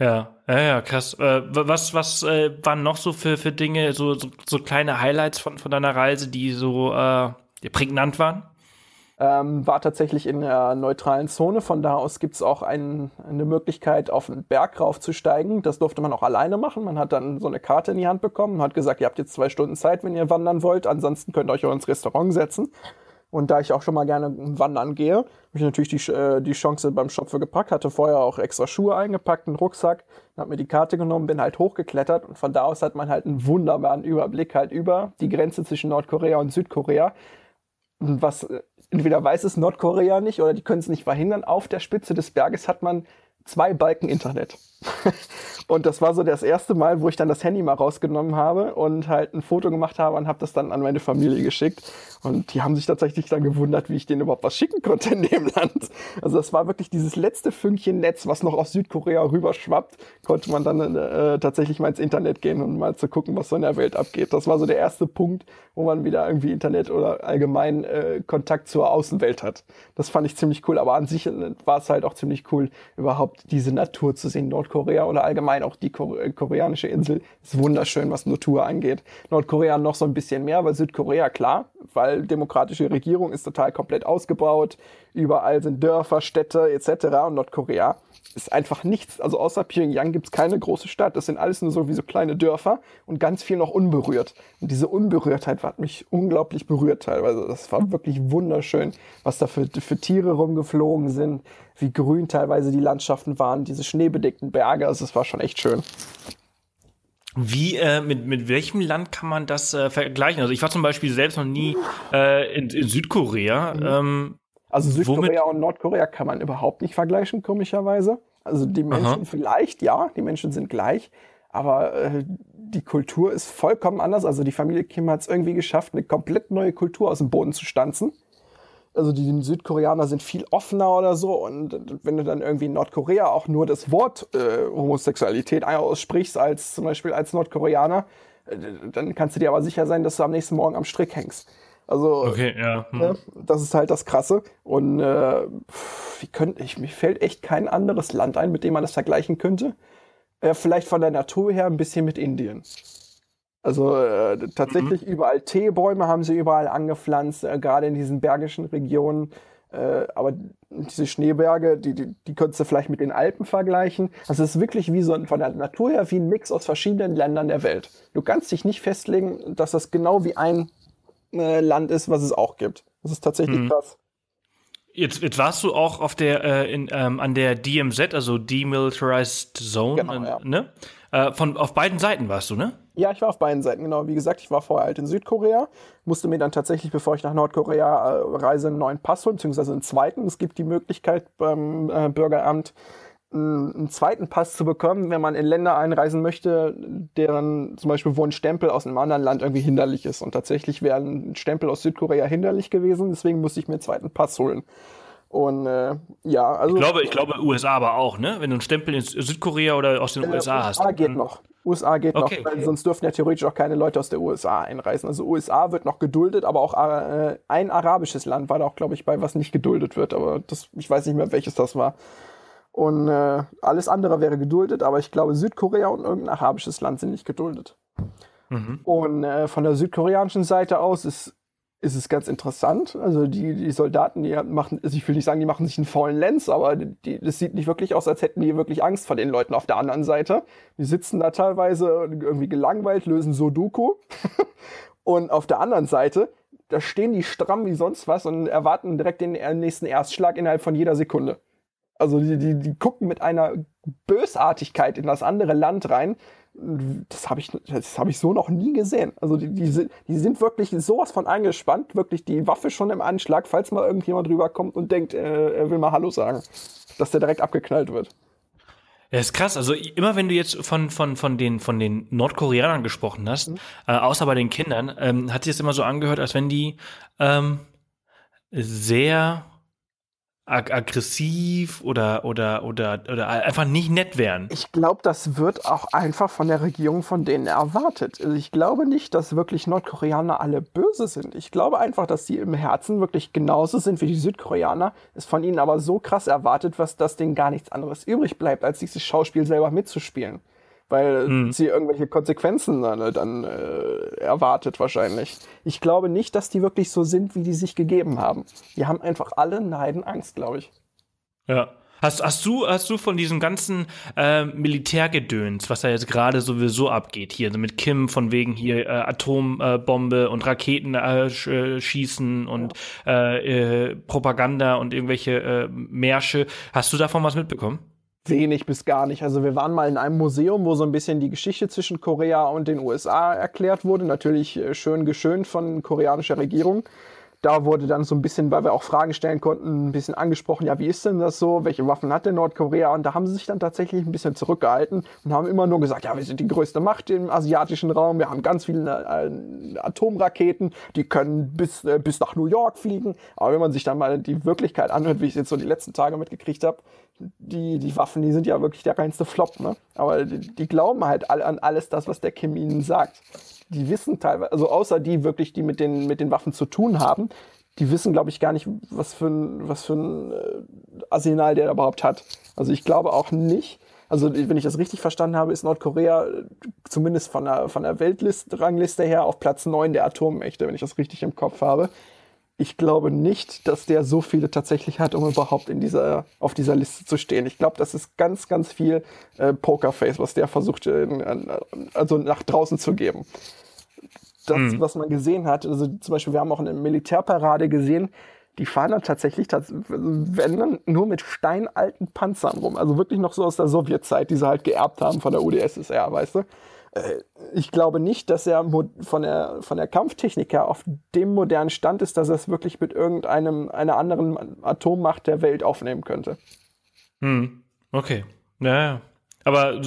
Ja, ja, ja, krass. Äh, was was äh, waren noch so für, für Dinge, so, so, so kleine Highlights von, von deiner Reise, die so äh, prägnant waren?
Ähm, war tatsächlich in der neutralen Zone. Von da aus gibt's auch ein, eine Möglichkeit, auf einen Berg raufzusteigen. Das durfte man auch alleine machen. Man hat dann so eine Karte in die Hand bekommen und hat gesagt, ihr habt jetzt zwei Stunden Zeit, wenn ihr wandern wollt. Ansonsten könnt ihr euch auch ins Restaurant setzen. Und da ich auch schon mal gerne wandern gehe, habe ich natürlich die, äh, die Chance beim Schopfe gepackt, hatte vorher auch extra Schuhe eingepackt, einen Rucksack, habe mir die Karte genommen, bin halt hochgeklettert und von da aus hat man halt einen wunderbaren Überblick halt über die Grenze zwischen Nordkorea und Südkorea. Was äh, entweder weiß es Nordkorea nicht oder die können es nicht verhindern. Auf der Spitze des Berges hat man zwei Balken Internet. und das war so das erste Mal, wo ich dann das Handy mal rausgenommen habe und halt ein Foto gemacht habe und habe das dann an meine Familie geschickt. Und die haben sich tatsächlich dann gewundert, wie ich denen überhaupt was schicken konnte in dem Land. Also das war wirklich dieses letzte Fünkchen Netz, was noch aus Südkorea rüberschwappt, konnte man dann äh, tatsächlich mal ins Internet gehen und mal zu gucken, was so in der Welt abgeht. Das war so der erste Punkt, wo man wieder irgendwie Internet oder allgemein äh, Kontakt zur Außenwelt hat. Das fand ich ziemlich cool. Aber an sich äh, war es halt auch ziemlich cool, überhaupt diese Natur zu sehen. Nordkorea oder allgemein auch die äh, koreanische Insel ist wunderschön, was Natur angeht. Nordkorea noch so ein bisschen mehr, weil Südkorea, klar, weil demokratische Regierung ist total komplett ausgebaut. Überall sind Dörfer, Städte etc. Und Nordkorea ist einfach nichts. Also außer Pyongyang gibt es keine große Stadt. Das sind alles nur so wie so kleine Dörfer und ganz viel noch unberührt. Und diese Unberührtheit hat mich unglaublich berührt teilweise. Das war wirklich wunderschön, was da für, für Tiere rumgeflogen sind, wie grün teilweise die Landschaften waren, diese schneebedeckten Berge. Also es war schon echt schön.
Wie, äh, mit, mit welchem Land kann man das äh, vergleichen? Also ich war zum Beispiel selbst noch nie äh, in, in Südkorea. Mhm. Ähm,
also Südkorea und Nordkorea kann man überhaupt nicht vergleichen, komischerweise. Also die Menschen Aha. vielleicht, ja, die Menschen sind gleich, aber äh, die Kultur ist vollkommen anders. Also die Familie Kim hat es irgendwie geschafft, eine komplett neue Kultur aus dem Boden zu stanzen also die Südkoreaner sind viel offener oder so und wenn du dann irgendwie in Nordkorea auch nur das Wort äh, Homosexualität aussprichst als zum Beispiel als Nordkoreaner, äh, dann kannst du dir aber sicher sein, dass du am nächsten Morgen am Strick hängst. Also
okay, ja. Hm.
Ne, das ist halt das Krasse und äh, wie könnte ich mir fällt echt kein anderes Land ein, mit dem man das vergleichen könnte. Äh, vielleicht von der Natur her ein bisschen mit Indien. Also äh, tatsächlich mhm. überall Teebäume haben sie überall angepflanzt, äh, gerade in diesen bergischen Regionen. Äh, aber diese Schneeberge, die, die, die könntest du vielleicht mit den Alpen vergleichen. Also es ist wirklich wie so ein, von der Natur her wie ein Mix aus verschiedenen Ländern der Welt. Du kannst dich nicht festlegen, dass das genau wie ein äh, Land ist, was es auch gibt. Das ist tatsächlich mhm. krass.
Jetzt, jetzt warst du auch auf der äh, in, ähm, an der DMZ, also Demilitarized Zone, genau, ja. ne? Äh, von auf beiden Seiten warst du, ne?
Ja, ich war auf beiden Seiten, genau. Wie gesagt, ich war vorher halt in Südkorea, musste mir dann tatsächlich, bevor ich nach Nordkorea äh, reise, einen neuen Pass holen, beziehungsweise einen zweiten. Es gibt die Möglichkeit beim äh, Bürgeramt, einen zweiten Pass zu bekommen, wenn man in Länder einreisen möchte, deren zum Beispiel wo ein Stempel aus einem anderen Land irgendwie hinderlich ist. Und tatsächlich wäre ein Stempel aus Südkorea hinderlich gewesen, deswegen musste ich mir einen zweiten Pass holen. Und äh, ja, also.
Ich glaube, ich glaube, USA aber auch, ne? Wenn du einen Stempel in Südkorea oder aus den USA, USA hast.
USA geht noch. USA geht okay, noch, weil okay. sonst dürfen ja theoretisch auch keine Leute aus der USA einreisen. Also USA wird noch geduldet, aber auch äh, ein arabisches Land war da auch, glaube ich, bei, was nicht geduldet wird. Aber das, ich weiß nicht mehr, welches das war. Und äh, alles andere wäre geduldet, aber ich glaube, Südkorea und irgendein arabisches Land sind nicht geduldet. Mhm. Und äh, von der südkoreanischen Seite aus ist ist es ganz interessant. Also die, die Soldaten, die machen, also ich will nicht sagen, die machen sich einen faulen Lenz, aber die, das sieht nicht wirklich aus, als hätten die wirklich Angst vor den Leuten auf der anderen Seite. Die sitzen da teilweise irgendwie gelangweilt, lösen Sudoku. und auf der anderen Seite, da stehen die stramm wie sonst was und erwarten direkt den nächsten Erstschlag innerhalb von jeder Sekunde. Also die, die, die gucken mit einer Bösartigkeit in das andere Land rein, das habe ich, das habe ich so noch nie gesehen. Also die, die, sind, die sind wirklich sowas von eingespannt, wirklich die Waffe schon im Anschlag, falls mal irgendjemand rüberkommt und denkt, äh, er will mal Hallo sagen, dass der direkt abgeknallt wird.
Ja, ist krass. Also immer wenn du jetzt von von von den von den Nordkoreanern gesprochen hast, mhm. äh, außer bei den Kindern, ähm, hat sich das immer so angehört, als wenn die ähm, sehr ag aggressiv oder, oder, oder, oder einfach nicht nett wären.
Ich glaube, das wird auch einfach von der Regierung von denen erwartet. Also ich glaube nicht, dass wirklich Nordkoreaner alle böse sind. Ich glaube einfach, dass sie im Herzen wirklich genauso sind wie die Südkoreaner, es von ihnen aber so krass erwartet, was dass denen gar nichts anderes übrig bleibt, als dieses Schauspiel selber mitzuspielen weil hm. sie irgendwelche Konsequenzen dann, dann äh, erwartet wahrscheinlich. Ich glaube nicht, dass die wirklich so sind, wie die sich gegeben haben. Die haben einfach alle Neiden Angst, glaube ich.
Ja. Hast, hast, du, hast du von diesem ganzen äh, Militärgedöns, was da jetzt gerade sowieso abgeht, hier also mit Kim von wegen hier äh, Atombombe und Raketen äh, äh, schießen und ja. äh, äh, Propaganda und irgendwelche äh, Märsche, hast du davon was mitbekommen?
Wenig bis gar nicht. Also wir waren mal in einem Museum, wo so ein bisschen die Geschichte zwischen Korea und den USA erklärt wurde. Natürlich äh, schön geschönt von koreanischer Regierung da wurde dann so ein bisschen, weil wir auch Fragen stellen konnten, ein bisschen angesprochen, ja, wie ist denn das so? Welche Waffen hat denn Nordkorea? Und da haben sie sich dann tatsächlich ein bisschen zurückgehalten und haben immer nur gesagt, ja, wir sind die größte Macht im asiatischen Raum, wir haben ganz viele äh, Atomraketen, die können bis, äh, bis nach New York fliegen. Aber wenn man sich dann mal die Wirklichkeit anhört, wie ich es jetzt so die letzten Tage mitgekriegt habe, die, die Waffen, die sind ja wirklich der reinste Flop, ne? Aber die, die glauben halt an alles das, was der Kim ihnen sagt die wissen teilweise, also außer die wirklich, die mit den, mit den Waffen zu tun haben, die wissen, glaube ich, gar nicht, was für ein, was für ein äh, Arsenal der überhaupt hat. Also ich glaube auch nicht, Also wenn ich das richtig verstanden habe, ist Nordkorea äh, zumindest von der, von der Weltrangliste her auf Platz 9 der Atommächte, wenn ich das richtig im Kopf habe. Ich glaube nicht, dass der so viele tatsächlich hat, um überhaupt in dieser, auf dieser Liste zu stehen. Ich glaube, das ist ganz, ganz viel äh, Pokerface, was der versucht, in, also nach draußen zu geben. Das, mhm. was man gesehen hat, also zum Beispiel, wir haben auch eine Militärparade gesehen, die fahren dann tatsächlich, wenn dann nur mit steinalten Panzern rum. Also wirklich noch so aus der Sowjetzeit, die sie halt geerbt haben von der UdSSR, weißt du? Äh, ich glaube nicht, dass er von der, von der Kampftechnik her auf dem modernen Stand ist, dass er es wirklich mit irgendeinem, einer anderen Atommacht der Welt aufnehmen könnte.
Hm, okay. Naja. Aber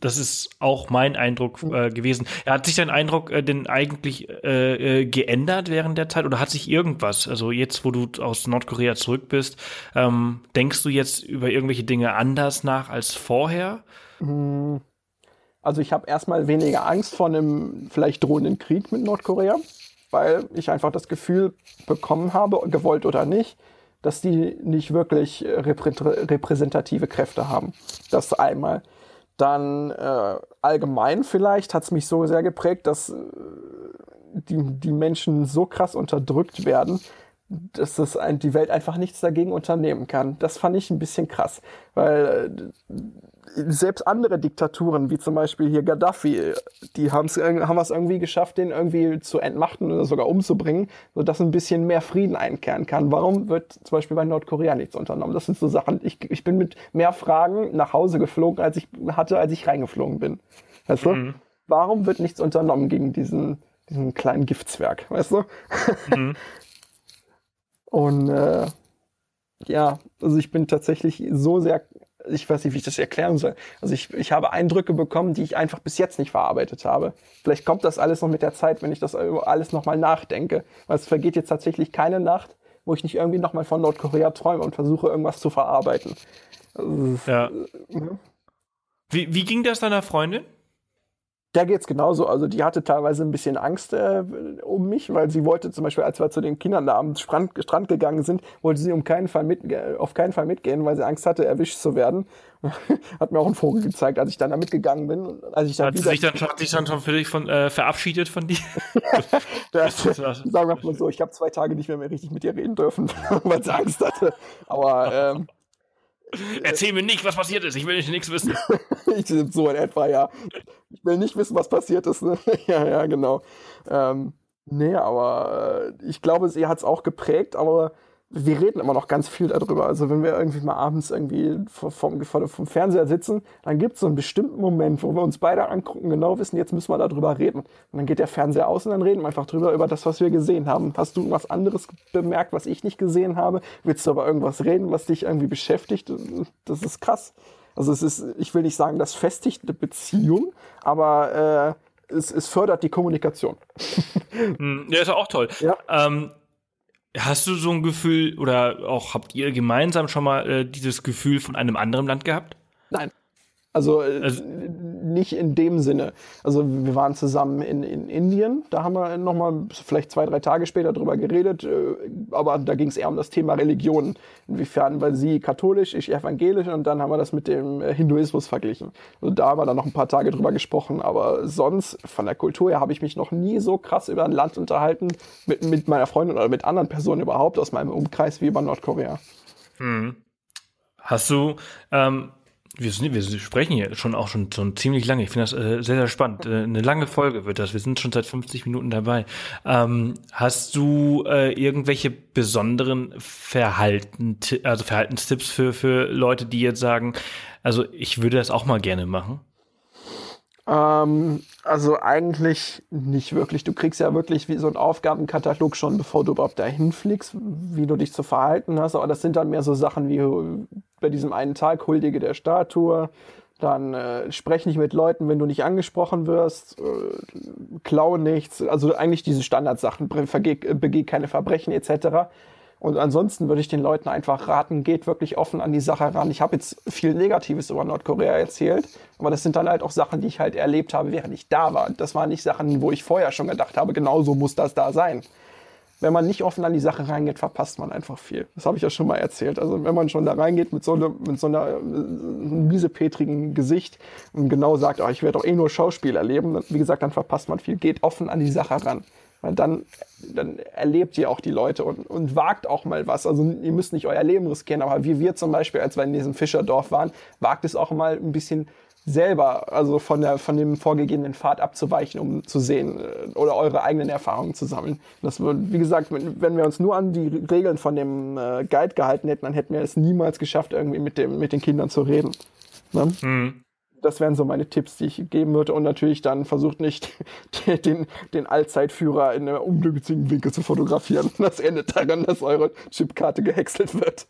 das ist auch mein Eindruck mhm. äh, gewesen. Hat sich dein Eindruck äh, denn eigentlich äh, äh, geändert während der Zeit oder hat sich irgendwas, also jetzt, wo du aus Nordkorea zurück bist, ähm, denkst du jetzt über irgendwelche Dinge anders nach als vorher?
Mhm. Also ich habe erstmal weniger Angst vor einem vielleicht drohenden Krieg mit Nordkorea, weil ich einfach das Gefühl bekommen habe, gewollt oder nicht, dass die nicht wirklich äh, repräsentative Kräfte haben. Das einmal. Dann äh, allgemein vielleicht hat es mich so sehr geprägt, dass äh, die, die Menschen so krass unterdrückt werden, dass das ein, die Welt einfach nichts dagegen unternehmen kann. Das fand ich ein bisschen krass, weil äh, selbst andere Diktaturen, wie zum Beispiel hier Gaddafi, die haben es haben es irgendwie geschafft, den irgendwie zu entmachten oder sogar umzubringen, sodass ein bisschen mehr Frieden einkehren kann. Warum wird zum Beispiel bei Nordkorea nichts unternommen? Das sind so Sachen. Ich, ich bin mit mehr Fragen nach Hause geflogen, als ich hatte, als ich reingeflogen bin. Weißt du? Mhm. Warum wird nichts unternommen gegen diesen, diesen kleinen Giftzwerg? Weißt du? Mhm. Und äh, ja, also ich bin tatsächlich so sehr ich weiß nicht, wie ich das erklären soll. Also ich, ich habe Eindrücke bekommen, die ich einfach bis jetzt nicht verarbeitet habe. Vielleicht kommt das alles noch mit der Zeit, wenn ich das alles nochmal nachdenke. Weil es vergeht jetzt tatsächlich keine Nacht, wo ich nicht irgendwie nochmal von Nordkorea träume und versuche, irgendwas zu verarbeiten.
Also, ja. Äh, ne? Wie, wie ging das deiner Freundin?
Der geht's genauso. Also die hatte teilweise ein bisschen Angst äh, um mich, weil sie wollte zum Beispiel, als wir zu den Kindern da am Strand, Strand gegangen sind, wollte sie um keinen Fall mit, auf keinen Fall mitgehen, weil sie Angst hatte, erwischt zu werden. hat mir auch einen Vogel gezeigt, als ich dann da mitgegangen bin. Als ich dann
hat, sich dann, hat sich dann schon völlig von, äh, verabschiedet von dir?
das, sagen wir mal so, ich habe zwei Tage nicht mehr, mehr richtig mit ihr reden dürfen, weil sie Angst hatte. Aber ähm,
Erzähl mir nicht, was passiert ist. Ich will nicht nichts wissen.
ich so in etwa, ja. Ich will nicht wissen, was passiert ist. Ne? ja, ja, genau. Ähm, nee, aber äh, ich glaube, sie hat es auch geprägt, aber wir reden immer noch ganz viel darüber. Also wenn wir irgendwie mal abends irgendwie vom, vom, vom Fernseher sitzen, dann gibt es so einen bestimmten Moment, wo wir uns beide angucken, genau wissen, jetzt müssen wir darüber reden. Und dann geht der Fernseher aus und dann reden wir einfach drüber, über das, was wir gesehen haben. Hast du was anderes bemerkt, was ich nicht gesehen habe? Willst du aber irgendwas reden, was dich irgendwie beschäftigt? Das ist krass. Also es ist, ich will nicht sagen, das festigt eine Beziehung, aber äh, es, es fördert die Kommunikation.
Hm, ja, ist auch toll. Ja. Ähm, Hast du so ein Gefühl oder auch habt ihr gemeinsam schon mal äh, dieses Gefühl von einem anderen Land gehabt?
Nein. Also, äh, also, nicht in dem Sinne. Also wir waren zusammen in, in Indien, da haben wir nochmal vielleicht zwei, drei Tage später drüber geredet, äh, aber da ging es eher um das Thema Religion. Inwiefern war sie katholisch, ich evangelisch und dann haben wir das mit dem äh, Hinduismus verglichen. Also da haben wir dann noch ein paar Tage drüber gesprochen, aber sonst von der Kultur her habe ich mich noch nie so krass über ein Land unterhalten, mit, mit meiner Freundin oder mit anderen Personen überhaupt aus meinem Umkreis wie über Nordkorea.
Hm. Hast du ähm, wir, sind, wir sprechen hier schon auch schon, schon ziemlich lange. Ich finde das äh, sehr, sehr spannend. Äh, eine lange Folge wird das. Wir sind schon seit 50 Minuten dabei. Ähm, hast du äh, irgendwelche besonderen Verhalten, also Verhaltenstipps für, für Leute, die jetzt sagen, also ich würde das auch mal gerne machen?
Ähm, also eigentlich nicht wirklich. Du kriegst ja wirklich wie so einen Aufgabenkatalog schon, bevor du überhaupt dahin fliegst, wie du dich zu verhalten hast. Aber das sind dann mehr so Sachen wie bei diesem einen Tag huldige der Statue, dann äh, sprech nicht mit Leuten, wenn du nicht angesprochen wirst, äh, klau nichts, also eigentlich diese Standardsachen, begeh keine Verbrechen etc. Und ansonsten würde ich den Leuten einfach raten, geht wirklich offen an die Sache ran. Ich habe jetzt viel Negatives über Nordkorea erzählt, aber das sind dann halt auch Sachen, die ich halt erlebt habe, während ich da war. Das waren nicht Sachen, wo ich vorher schon gedacht habe, genau so muss das da sein. wenn man nicht offen an die Sache reingeht, verpasst man einfach viel. Das habe ich ja schon mal erzählt. Also wenn man schon da reingeht mit so, einer, mit so einer äh, miesepetrigen Gesicht und genau sagt, oh, ich werde doch eh nur Schauspiel erleben, wie gesagt, dann verpasst man viel. Geht offen an die Sache ran. Dann, dann erlebt ihr auch die Leute und, und wagt auch mal was. Also ihr müsst nicht euer Leben riskieren, aber wie wir zum Beispiel, als wir in diesem Fischerdorf waren, wagt es auch mal ein bisschen selber, also von, der, von dem vorgegebenen Pfad abzuweichen, um zu sehen äh, oder eure eigenen Erfahrungen zu sammeln. Das wird, wie gesagt, wenn wir uns nur an die Regeln von dem äh, Guide gehalten hätten, dann hätten wir es niemals geschafft, irgendwie mit, dem, mit den Kindern zu reden. Ne? Mhm. Das wären so meine Tipps, die ich geben würde. Und natürlich dann versucht nicht, den, den Allzeitführer in einem ungünstigen Winkel zu fotografieren. Das endet daran, dass eure Chipkarte gehäckselt wird.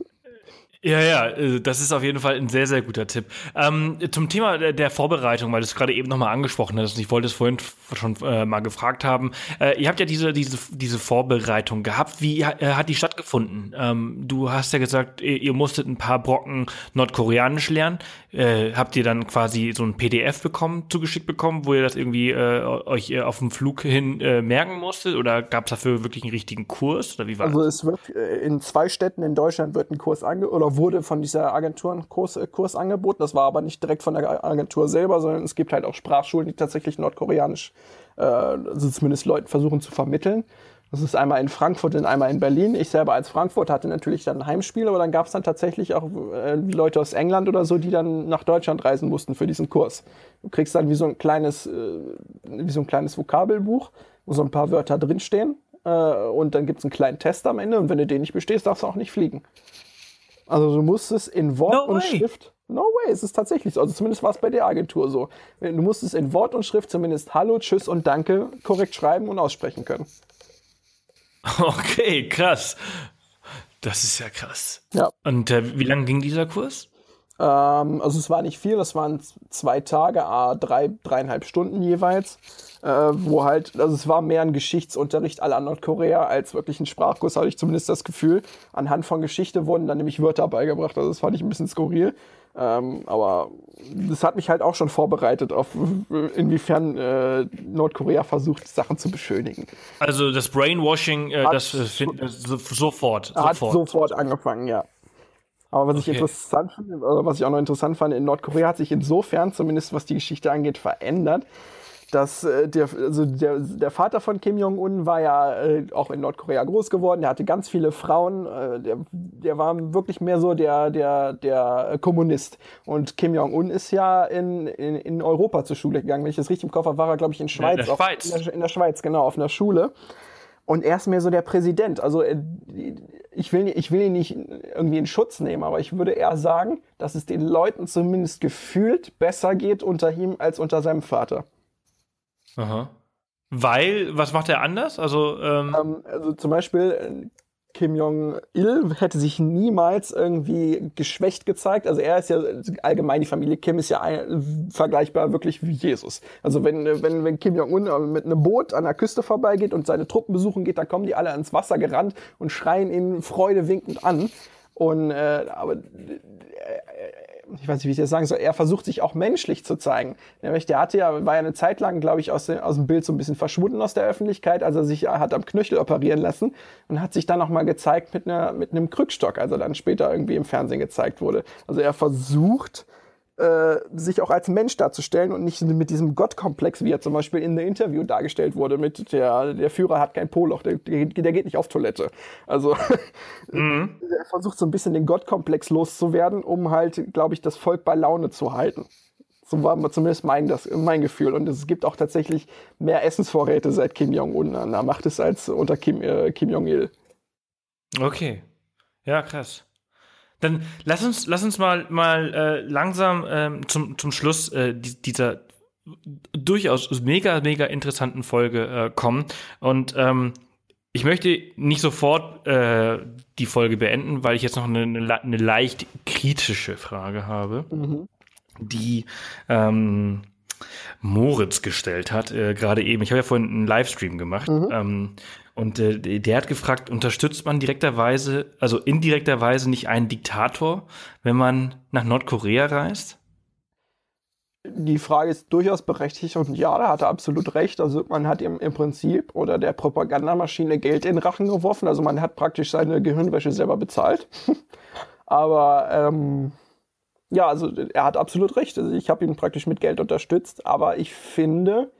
Ja, ja, äh, das ist auf jeden Fall ein sehr, sehr guter Tipp. Ähm, zum Thema der Vorbereitung, weil du es gerade eben nochmal angesprochen hast, ich wollte es vorhin schon äh, mal gefragt haben. Äh, ihr habt ja diese, diese, diese Vorbereitung gehabt. Wie äh, hat die stattgefunden? Ähm, du hast ja gesagt, ihr, ihr, musstet ein paar Brocken Nordkoreanisch lernen. Äh, habt ihr dann quasi so ein PDF bekommen, zugeschickt bekommen, wo ihr das irgendwie äh, euch auf dem Flug hin merken musstet? Oder gab es dafür wirklich einen richtigen Kurs? Oder wie war
also es wird in zwei Städten in Deutschland wird ein Kurs ange oder wurde von dieser Agentur ein Kurs, äh, Kurs angeboten. Das war aber nicht direkt von der Agentur selber, sondern es gibt halt auch Sprachschulen, die tatsächlich nordkoreanisch, äh, also zumindest Leuten versuchen zu vermitteln. Das ist einmal in Frankfurt und einmal in Berlin. Ich selber als Frankfurt hatte natürlich dann ein Heimspiel, aber dann gab es dann tatsächlich auch äh, Leute aus England oder so, die dann nach Deutschland reisen mussten für diesen Kurs. Du kriegst dann wie so ein kleines, äh, wie so ein kleines Vokabelbuch, wo so ein paar Wörter drinstehen. Äh, und dann gibt es einen kleinen Test am Ende und wenn du den nicht bestehst, darfst du auch nicht fliegen. Also du musst es in Wort no und way. Schrift. No way, es ist tatsächlich so. Also zumindest war es bei der Agentur so. Du musst es in Wort und Schrift zumindest Hallo, Tschüss und Danke korrekt schreiben und aussprechen können.
Okay, krass. Das ist ja krass.
Ja.
Und äh, wie lange ging dieser Kurs?
Ähm, also es war nicht viel, das waren zwei Tage, drei, dreieinhalb Stunden jeweils äh, wo halt, also es war mehr ein Geschichtsunterricht aller Nordkorea als wirklich ein Sprachkurs, hatte ich zumindest das Gefühl. Anhand von Geschichte wurden dann nämlich Wörter beigebracht, also das fand ich ein bisschen skurril. Ähm, aber das hat mich halt auch schon vorbereitet auf inwiefern äh, Nordkorea versucht, Sachen zu beschönigen.
Also das Brainwashing, äh, das äh, find, äh, sofort,
Hat sofort angefangen, ja. Aber was okay. ich interessant finde, oder was ich auch noch interessant fand, in Nordkorea hat sich insofern, zumindest was die Geschichte angeht, verändert, dass äh, der, also der, der Vater von Kim Jong-un war ja äh, auch in Nordkorea groß geworden. Der hatte ganz viele Frauen. Äh, der, der war wirklich mehr so der, der, der Kommunist. Und Kim Jong-un ist ja in, in, in Europa zur Schule gegangen. Wenn ich das richtig im Kopf habe, war er, glaube ich, in Schweiz.
In der Schweiz.
Auf, in, der, in der Schweiz, genau, auf einer Schule. Und er ist mehr so der Präsident. Also äh, ich will, ich will ihn nicht irgendwie in Schutz nehmen, aber ich würde eher sagen, dass es den Leuten zumindest gefühlt besser geht unter ihm als unter seinem Vater.
Aha. Weil, was macht er anders? Also, ähm
ähm, also zum Beispiel äh, Kim Jong-il hätte sich niemals irgendwie geschwächt gezeigt. Also er ist ja allgemein die Familie Kim ist ja ein, vergleichbar wirklich wie Jesus. Also wenn wenn wenn Kim Jong-un äh, mit einem Boot an der Küste vorbeigeht und seine Truppen besuchen geht, dann kommen die alle ans Wasser gerannt und schreien ihn freudewinkend an. Und äh, aber äh, ich weiß nicht, wie ich das sagen soll, er versucht sich auch menschlich zu zeigen. Nämlich, der hatte ja, war ja eine Zeit lang, glaube ich, aus, dem, aus dem Bild so ein bisschen verschwunden aus der Öffentlichkeit, als er sich hat am Knöchel operieren lassen und hat sich dann nochmal gezeigt mit, einer, mit einem Krückstock, als er dann später irgendwie im Fernsehen gezeigt wurde. Also er versucht, äh, sich auch als Mensch darzustellen und nicht mit diesem Gottkomplex, wie er zum Beispiel in der Interview dargestellt wurde, mit der, der Führer hat kein Poloch, der, der, der geht nicht auf Toilette. Also mhm. er versucht so ein bisschen den Gottkomplex loszuwerden, um halt, glaube ich, das Volk bei Laune zu halten. So war zumindest mein, das, mein Gefühl. Und es gibt auch tatsächlich mehr Essensvorräte seit Kim Jong-un. Er macht es als unter Kim, äh, Kim Jong-il.
Okay. Ja, krass. Dann lass uns, lass uns mal, mal äh, langsam ähm, zum, zum Schluss äh, dieser durchaus mega, mega interessanten Folge äh, kommen. Und ähm, ich möchte nicht sofort äh, die Folge beenden, weil ich jetzt noch eine, eine, leicht kritische Frage habe, mhm. die ähm, Moritz gestellt hat, äh, gerade eben. Ich habe ja vorhin einen Livestream gemacht. Mhm. Ähm, und äh, der hat gefragt, unterstützt man direkterweise, also indirekterweise nicht einen Diktator, wenn man nach Nordkorea reist?
die Frage ist durchaus berechtigt und ja, da hat er absolut recht. Also man hat ihm im Prinzip oder der Propagandamaschine Geld in den Rachen geworfen. Also man hat praktisch seine Gehirnwäsche selber bezahlt. aber ähm, ja, also er hat absolut recht. Also ich habe ihn praktisch mit Geld unterstützt. Aber ich finde,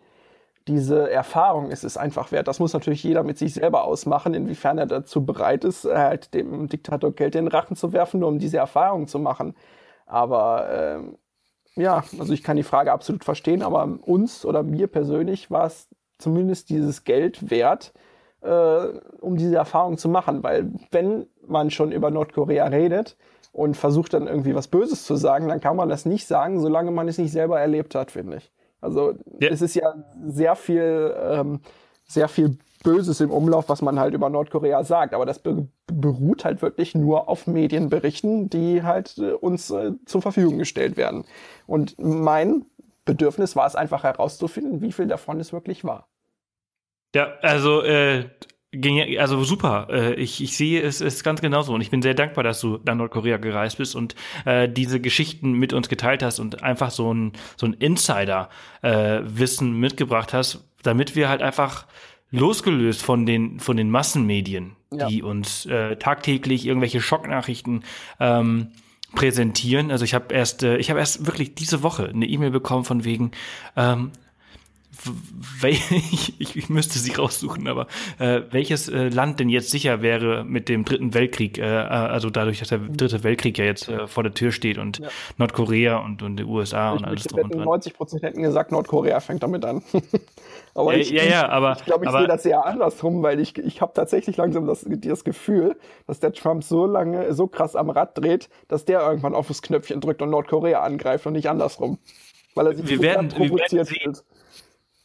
diese Erfahrung ist es einfach wert. Das muss natürlich jeder mit sich selber ausmachen, inwiefern er dazu bereit ist, halt dem Diktator Geld in den Rachen zu werfen, nur um diese Erfahrung zu machen. Aber ähm, ja, also ich kann die Frage absolut verstehen, aber uns oder mir persönlich war es zumindest dieses Geld wert, äh, um diese Erfahrung zu machen. Weil wenn man schon über Nordkorea redet und versucht dann irgendwie was Böses zu sagen, dann kann man das nicht sagen, solange man es nicht selber erlebt hat, finde ich. Also ja. es ist ja sehr viel, ähm, sehr viel Böses im Umlauf, was man halt über Nordkorea sagt. Aber das be beruht halt wirklich nur auf Medienberichten, die halt äh, uns äh, zur Verfügung gestellt werden. Und mein Bedürfnis war es einfach herauszufinden, wie viel davon es wirklich war.
Ja, also äh, also super. Äh, ich, ich sehe es ist ganz genauso und ich bin sehr dankbar, dass du nach Nordkorea gereist bist und äh, diese Geschichten mit uns geteilt hast und einfach so ein so ein Insider-Wissen äh, mitgebracht hast, damit wir halt einfach losgelöst von den von den Massenmedien, ja. die uns äh, tagtäglich irgendwelche Schocknachrichten ähm, präsentieren. Also ich habe erst, äh, ich habe erst wirklich diese Woche eine E-Mail bekommen von wegen, ähm, ich, ich müsste sie raussuchen, aber äh, welches äh, Land denn jetzt sicher wäre mit dem dritten Weltkrieg, äh, äh also dadurch, dass der dritte Weltkrieg ja jetzt äh, vor der Tür steht und ja. Nordkorea und, und die USA ich und alles
drum und dran. 90 Prozent hätten gesagt, Nordkorea fängt damit an.
aber ich, ja, ja, aber
ich glaube, ich sehe das eher andersrum, weil ich, ich habe tatsächlich langsam das, das Gefühl, dass der Trump so lange, so krass am Rad dreht, dass der irgendwann auf das Knöpfchen drückt und Nordkorea angreift und nicht andersrum. Weil er sich
wir werden, provoziert wir werden fühlt.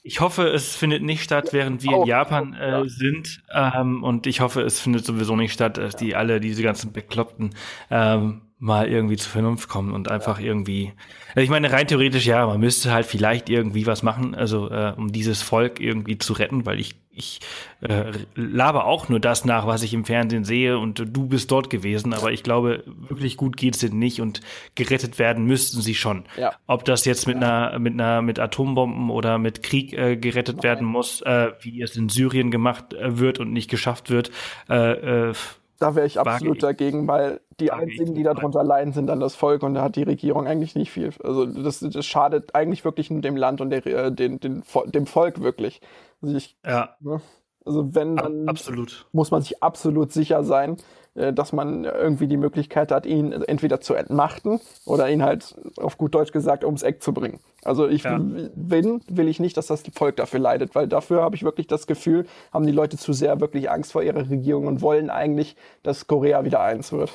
Ich hoffe, es findet nicht statt, während wir oh, in Japan äh, ja. sind. Ähm, und ich hoffe, es findet sowieso nicht statt, dass die alle, diese ganzen Bekloppten, ähm, mal irgendwie zur Vernunft kommen und einfach ja. irgendwie. Also ich meine, rein theoretisch ja, man müsste halt vielleicht irgendwie was machen, also äh, um dieses Volk irgendwie zu retten, weil ich ich äh, laber auch nur das nach, was ich im Fernsehen sehe und du bist dort gewesen, aber ich glaube, wirklich gut geht's denen nicht und gerettet werden müssten sie schon. Ja. Ob das jetzt mit ja. einer mit einer mit Atombomben oder mit Krieg äh, gerettet Nein. werden muss, äh, wie es in Syrien gemacht äh, wird und nicht geschafft wird, äh, äh,
da wäre ich absolut ich. dagegen, weil die einzigen, die darunter leiden, sind dann das Volk und da hat die Regierung eigentlich nicht viel. Also das, das schadet eigentlich wirklich nur dem Land und der, äh, den, den, dem Volk wirklich. Also ich,
ja. Ne?
Also wenn dann
absolut.
muss man sich absolut sicher sein, dass man irgendwie die Möglichkeit hat, ihn entweder zu entmachten oder ihn halt auf gut Deutsch gesagt ums Eck zu bringen. Also ich ja. will, will ich nicht, dass das Volk dafür leidet, weil dafür habe ich wirklich das Gefühl, haben die Leute zu sehr wirklich Angst vor ihrer Regierung und wollen eigentlich, dass Korea wieder eins wird.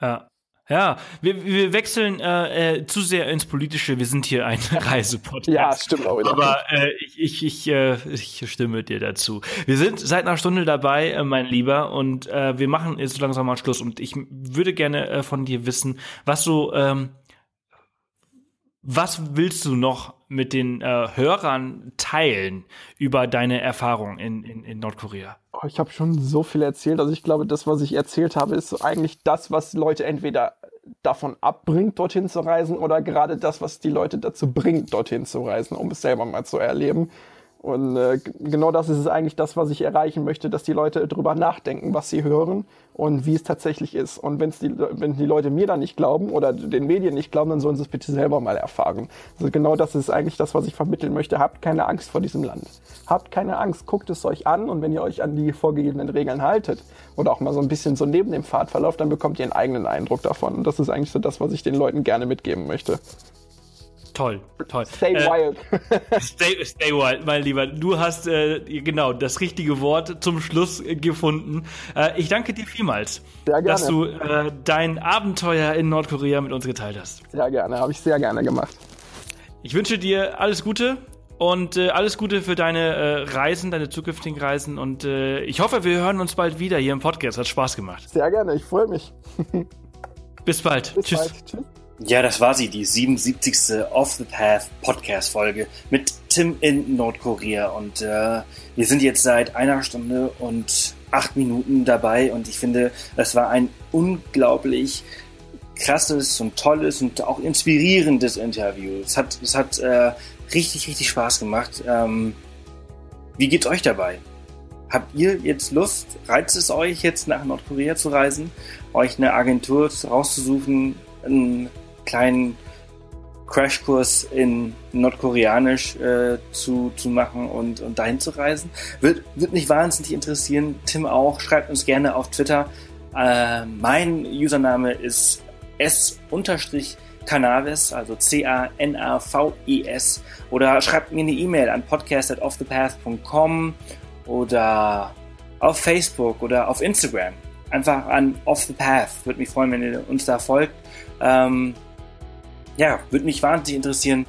Ja. Ja, wir, wir wechseln äh, äh, zu sehr ins Politische. Wir sind hier ein Reisepodcast.
ja, stimmt auch wieder.
Aber äh, ich, ich, ich, äh, ich stimme dir dazu. Wir sind seit einer Stunde dabei, äh, mein Lieber, und äh, wir machen jetzt langsam mal Schluss. Und ich würde gerne von dir wissen, was so, ähm, was willst du noch mit den Hörern teilen über deine Erfahrung in, in, in Nordkorea?
Oh, ich habe schon so viel erzählt. Also ich glaube, das, was ich erzählt habe, ist eigentlich das, was Leute entweder davon abbringt, dorthin zu reisen, oder gerade das, was die Leute dazu bringt, dorthin zu reisen, um es selber mal zu erleben. Und äh, genau das ist es eigentlich das, was ich erreichen möchte, dass die Leute drüber nachdenken, was sie hören und wie es tatsächlich ist. Und wenn's die, wenn die Leute mir dann nicht glauben oder den Medien nicht glauben, dann sollen sie es bitte selber mal erfahren. Also genau das ist eigentlich das, was ich vermitteln möchte. Habt keine Angst vor diesem Land. Habt keine Angst, guckt es euch an und wenn ihr euch an die vorgegebenen Regeln haltet oder auch mal so ein bisschen so neben dem Pfad verlauft, dann bekommt ihr einen eigenen Eindruck davon. Und das ist eigentlich so das, was ich den Leuten gerne mitgeben möchte.
Toll, toll.
Stay äh, wild.
stay, stay wild, mein Lieber. Du hast äh, genau das richtige Wort zum Schluss äh, gefunden. Äh, ich danke dir vielmals, dass du äh, dein Abenteuer in Nordkorea mit uns geteilt hast.
Sehr gerne, habe ich sehr gerne gemacht.
Ich wünsche dir alles Gute und äh, alles Gute für deine Reisen, deine zukünftigen Reisen und ich hoffe, wir hören uns bald wieder hier im Podcast. Hat Spaß gemacht.
Sehr gerne, ich freue mich.
Bis bald. Bis Tschüss. Bald. Tschüss.
Ja, das war sie, die 77. Off the Path Podcast Folge mit Tim in Nordkorea. Und äh, wir sind jetzt seit einer Stunde und acht Minuten dabei und ich finde, das war ein unglaublich
krasses und tolles und auch inspirierendes Interview. Es hat, es hat äh, richtig, richtig Spaß gemacht. Ähm, wie geht's euch dabei? Habt ihr jetzt Lust, reizt es euch jetzt nach Nordkorea zu reisen, euch eine Agentur rauszusuchen, kleinen Crashkurs in Nordkoreanisch äh, zu, zu machen und, und dahin zu reisen? Wird, wird mich wahnsinnig interessieren. Tim auch. Schreibt uns gerne auf Twitter. Äh, mein Username ist s-canaves, also C-A-N-A-V-E-S. Oder schreibt mir eine E-Mail an podcast.offthepath.com oder auf Facebook oder auf Instagram. Einfach an Off the Path. Würde mich freuen, wenn ihr uns da folgt. Ähm, ja, würde mich wahnsinnig interessieren,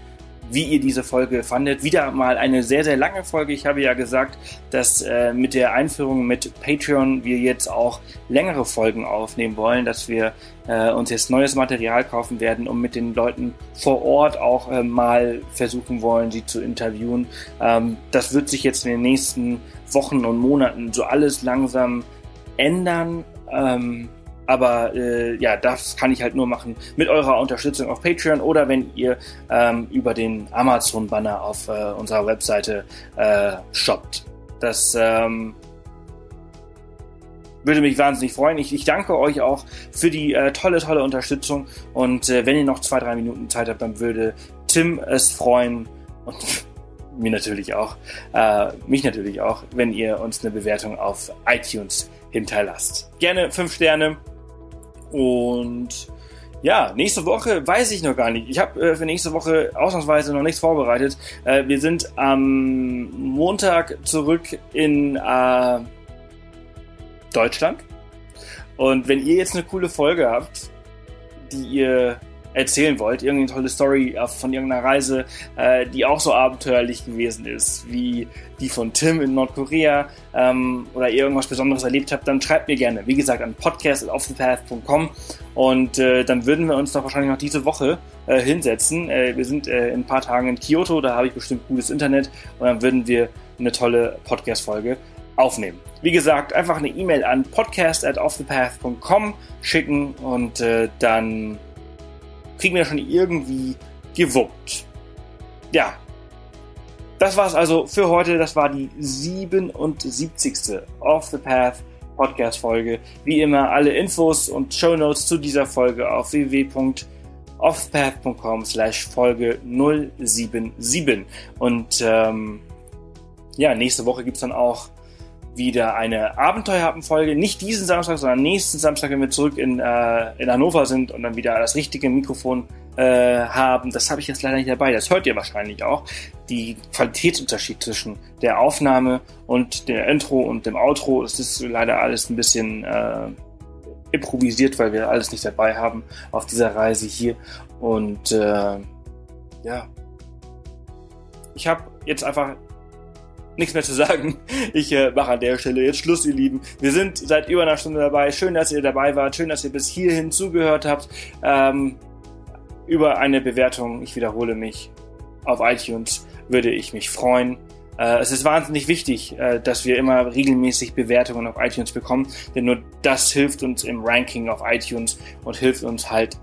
wie ihr diese Folge fandet. Wieder mal eine sehr, sehr lange Folge. Ich habe ja gesagt, dass äh, mit der Einführung mit Patreon wir jetzt auch längere Folgen aufnehmen wollen, dass wir äh, uns jetzt neues Material kaufen werden, um mit den Leuten vor Ort auch äh, mal versuchen wollen, sie zu interviewen. Ähm, das wird sich jetzt in den nächsten Wochen und Monaten so alles langsam ändern. Ähm, aber äh, ja, das kann ich halt nur machen mit eurer Unterstützung auf Patreon oder wenn ihr ähm, über den Amazon-Banner auf äh, unserer Webseite äh, shoppt. Das ähm, würde mich wahnsinnig freuen. Ich, ich danke euch auch für die äh, tolle, tolle Unterstützung. Und äh, wenn ihr noch zwei, drei Minuten Zeit habt, dann würde Tim es freuen und mir natürlich auch, äh, mich natürlich auch, wenn ihr uns eine Bewertung auf iTunes hinterlasst. Gerne fünf Sterne und ja, nächste Woche weiß ich noch gar nicht. Ich habe äh, für nächste Woche ausnahmsweise noch nichts vorbereitet. Äh, wir sind am Montag zurück in äh, Deutschland. Und wenn ihr jetzt eine coole Folge habt, die ihr erzählen wollt, irgendeine tolle Story von irgendeiner Reise, äh, die auch so abenteuerlich gewesen ist, wie die von Tim in Nordkorea ähm, oder ihr irgendwas Besonderes erlebt habt, dann schreibt mir gerne. Wie gesagt, an podcast.offthepath.com und äh, dann würden wir uns doch wahrscheinlich noch diese Woche äh, hinsetzen. Äh, wir sind äh, in ein paar Tagen in Kyoto, da habe ich bestimmt gutes Internet und dann würden wir eine tolle Podcast-Folge aufnehmen. Wie gesagt, einfach eine E-Mail an podcast.offthepath.com schicken und äh, dann kriegen wir schon irgendwie gewuppt. Ja. Das war's also für heute. Das war die 77. Off the Path Podcast Folge. Wie immer alle Infos und Show Notes zu dieser Folge auf www.offpath.com slash Folge 077. Und ähm, ja, nächste Woche gibt's dann auch wieder eine Abenteuerhappen-Folge. Nicht diesen Samstag, sondern nächsten Samstag, wenn wir zurück in, äh, in Hannover sind und dann wieder das richtige Mikrofon äh, haben. Das habe ich jetzt leider nicht dabei. Das hört ihr wahrscheinlich auch. Die Qualitätsunterschied zwischen der Aufnahme und der Intro und dem Outro. Das ist leider alles ein bisschen äh, improvisiert, weil wir alles nicht dabei haben auf dieser Reise hier. Und äh, ja, ich habe jetzt einfach nichts mehr zu sagen. Ich äh, mache an der Stelle jetzt Schluss, ihr Lieben. Wir sind seit über einer Stunde dabei. Schön, dass ihr dabei wart. Schön, dass ihr bis hierhin zugehört habt. Ähm, über eine Bewertung, ich wiederhole mich, auf iTunes würde ich mich freuen. Äh, es ist wahnsinnig wichtig, äh, dass wir immer regelmäßig Bewertungen auf iTunes bekommen, denn nur das hilft uns im Ranking auf iTunes und hilft uns halt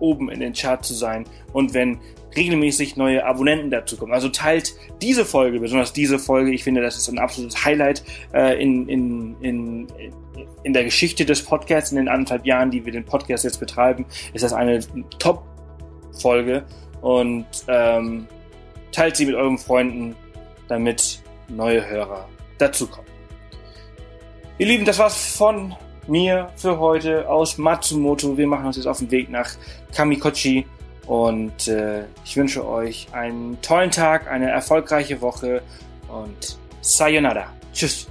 oben in den Chart zu sein. Und wenn regelmäßig neue Abonnenten dazu kommen. Also teilt diese Folge, besonders diese Folge. Ich finde, das ist ein absolutes Highlight äh, in, in, in, in der Geschichte des Podcasts. In den anderthalb Jahren, die wir den Podcast jetzt betreiben, ist das eine Top-Folge. Und ähm, teilt sie mit euren Freunden, damit neue Hörer dazukommen. Ihr Lieben, das war's von mir für heute aus Matsumoto. Wir machen uns jetzt auf den Weg nach Kamikochi und äh, ich wünsche euch einen tollen Tag, eine erfolgreiche Woche und Sayonara. Tschüss.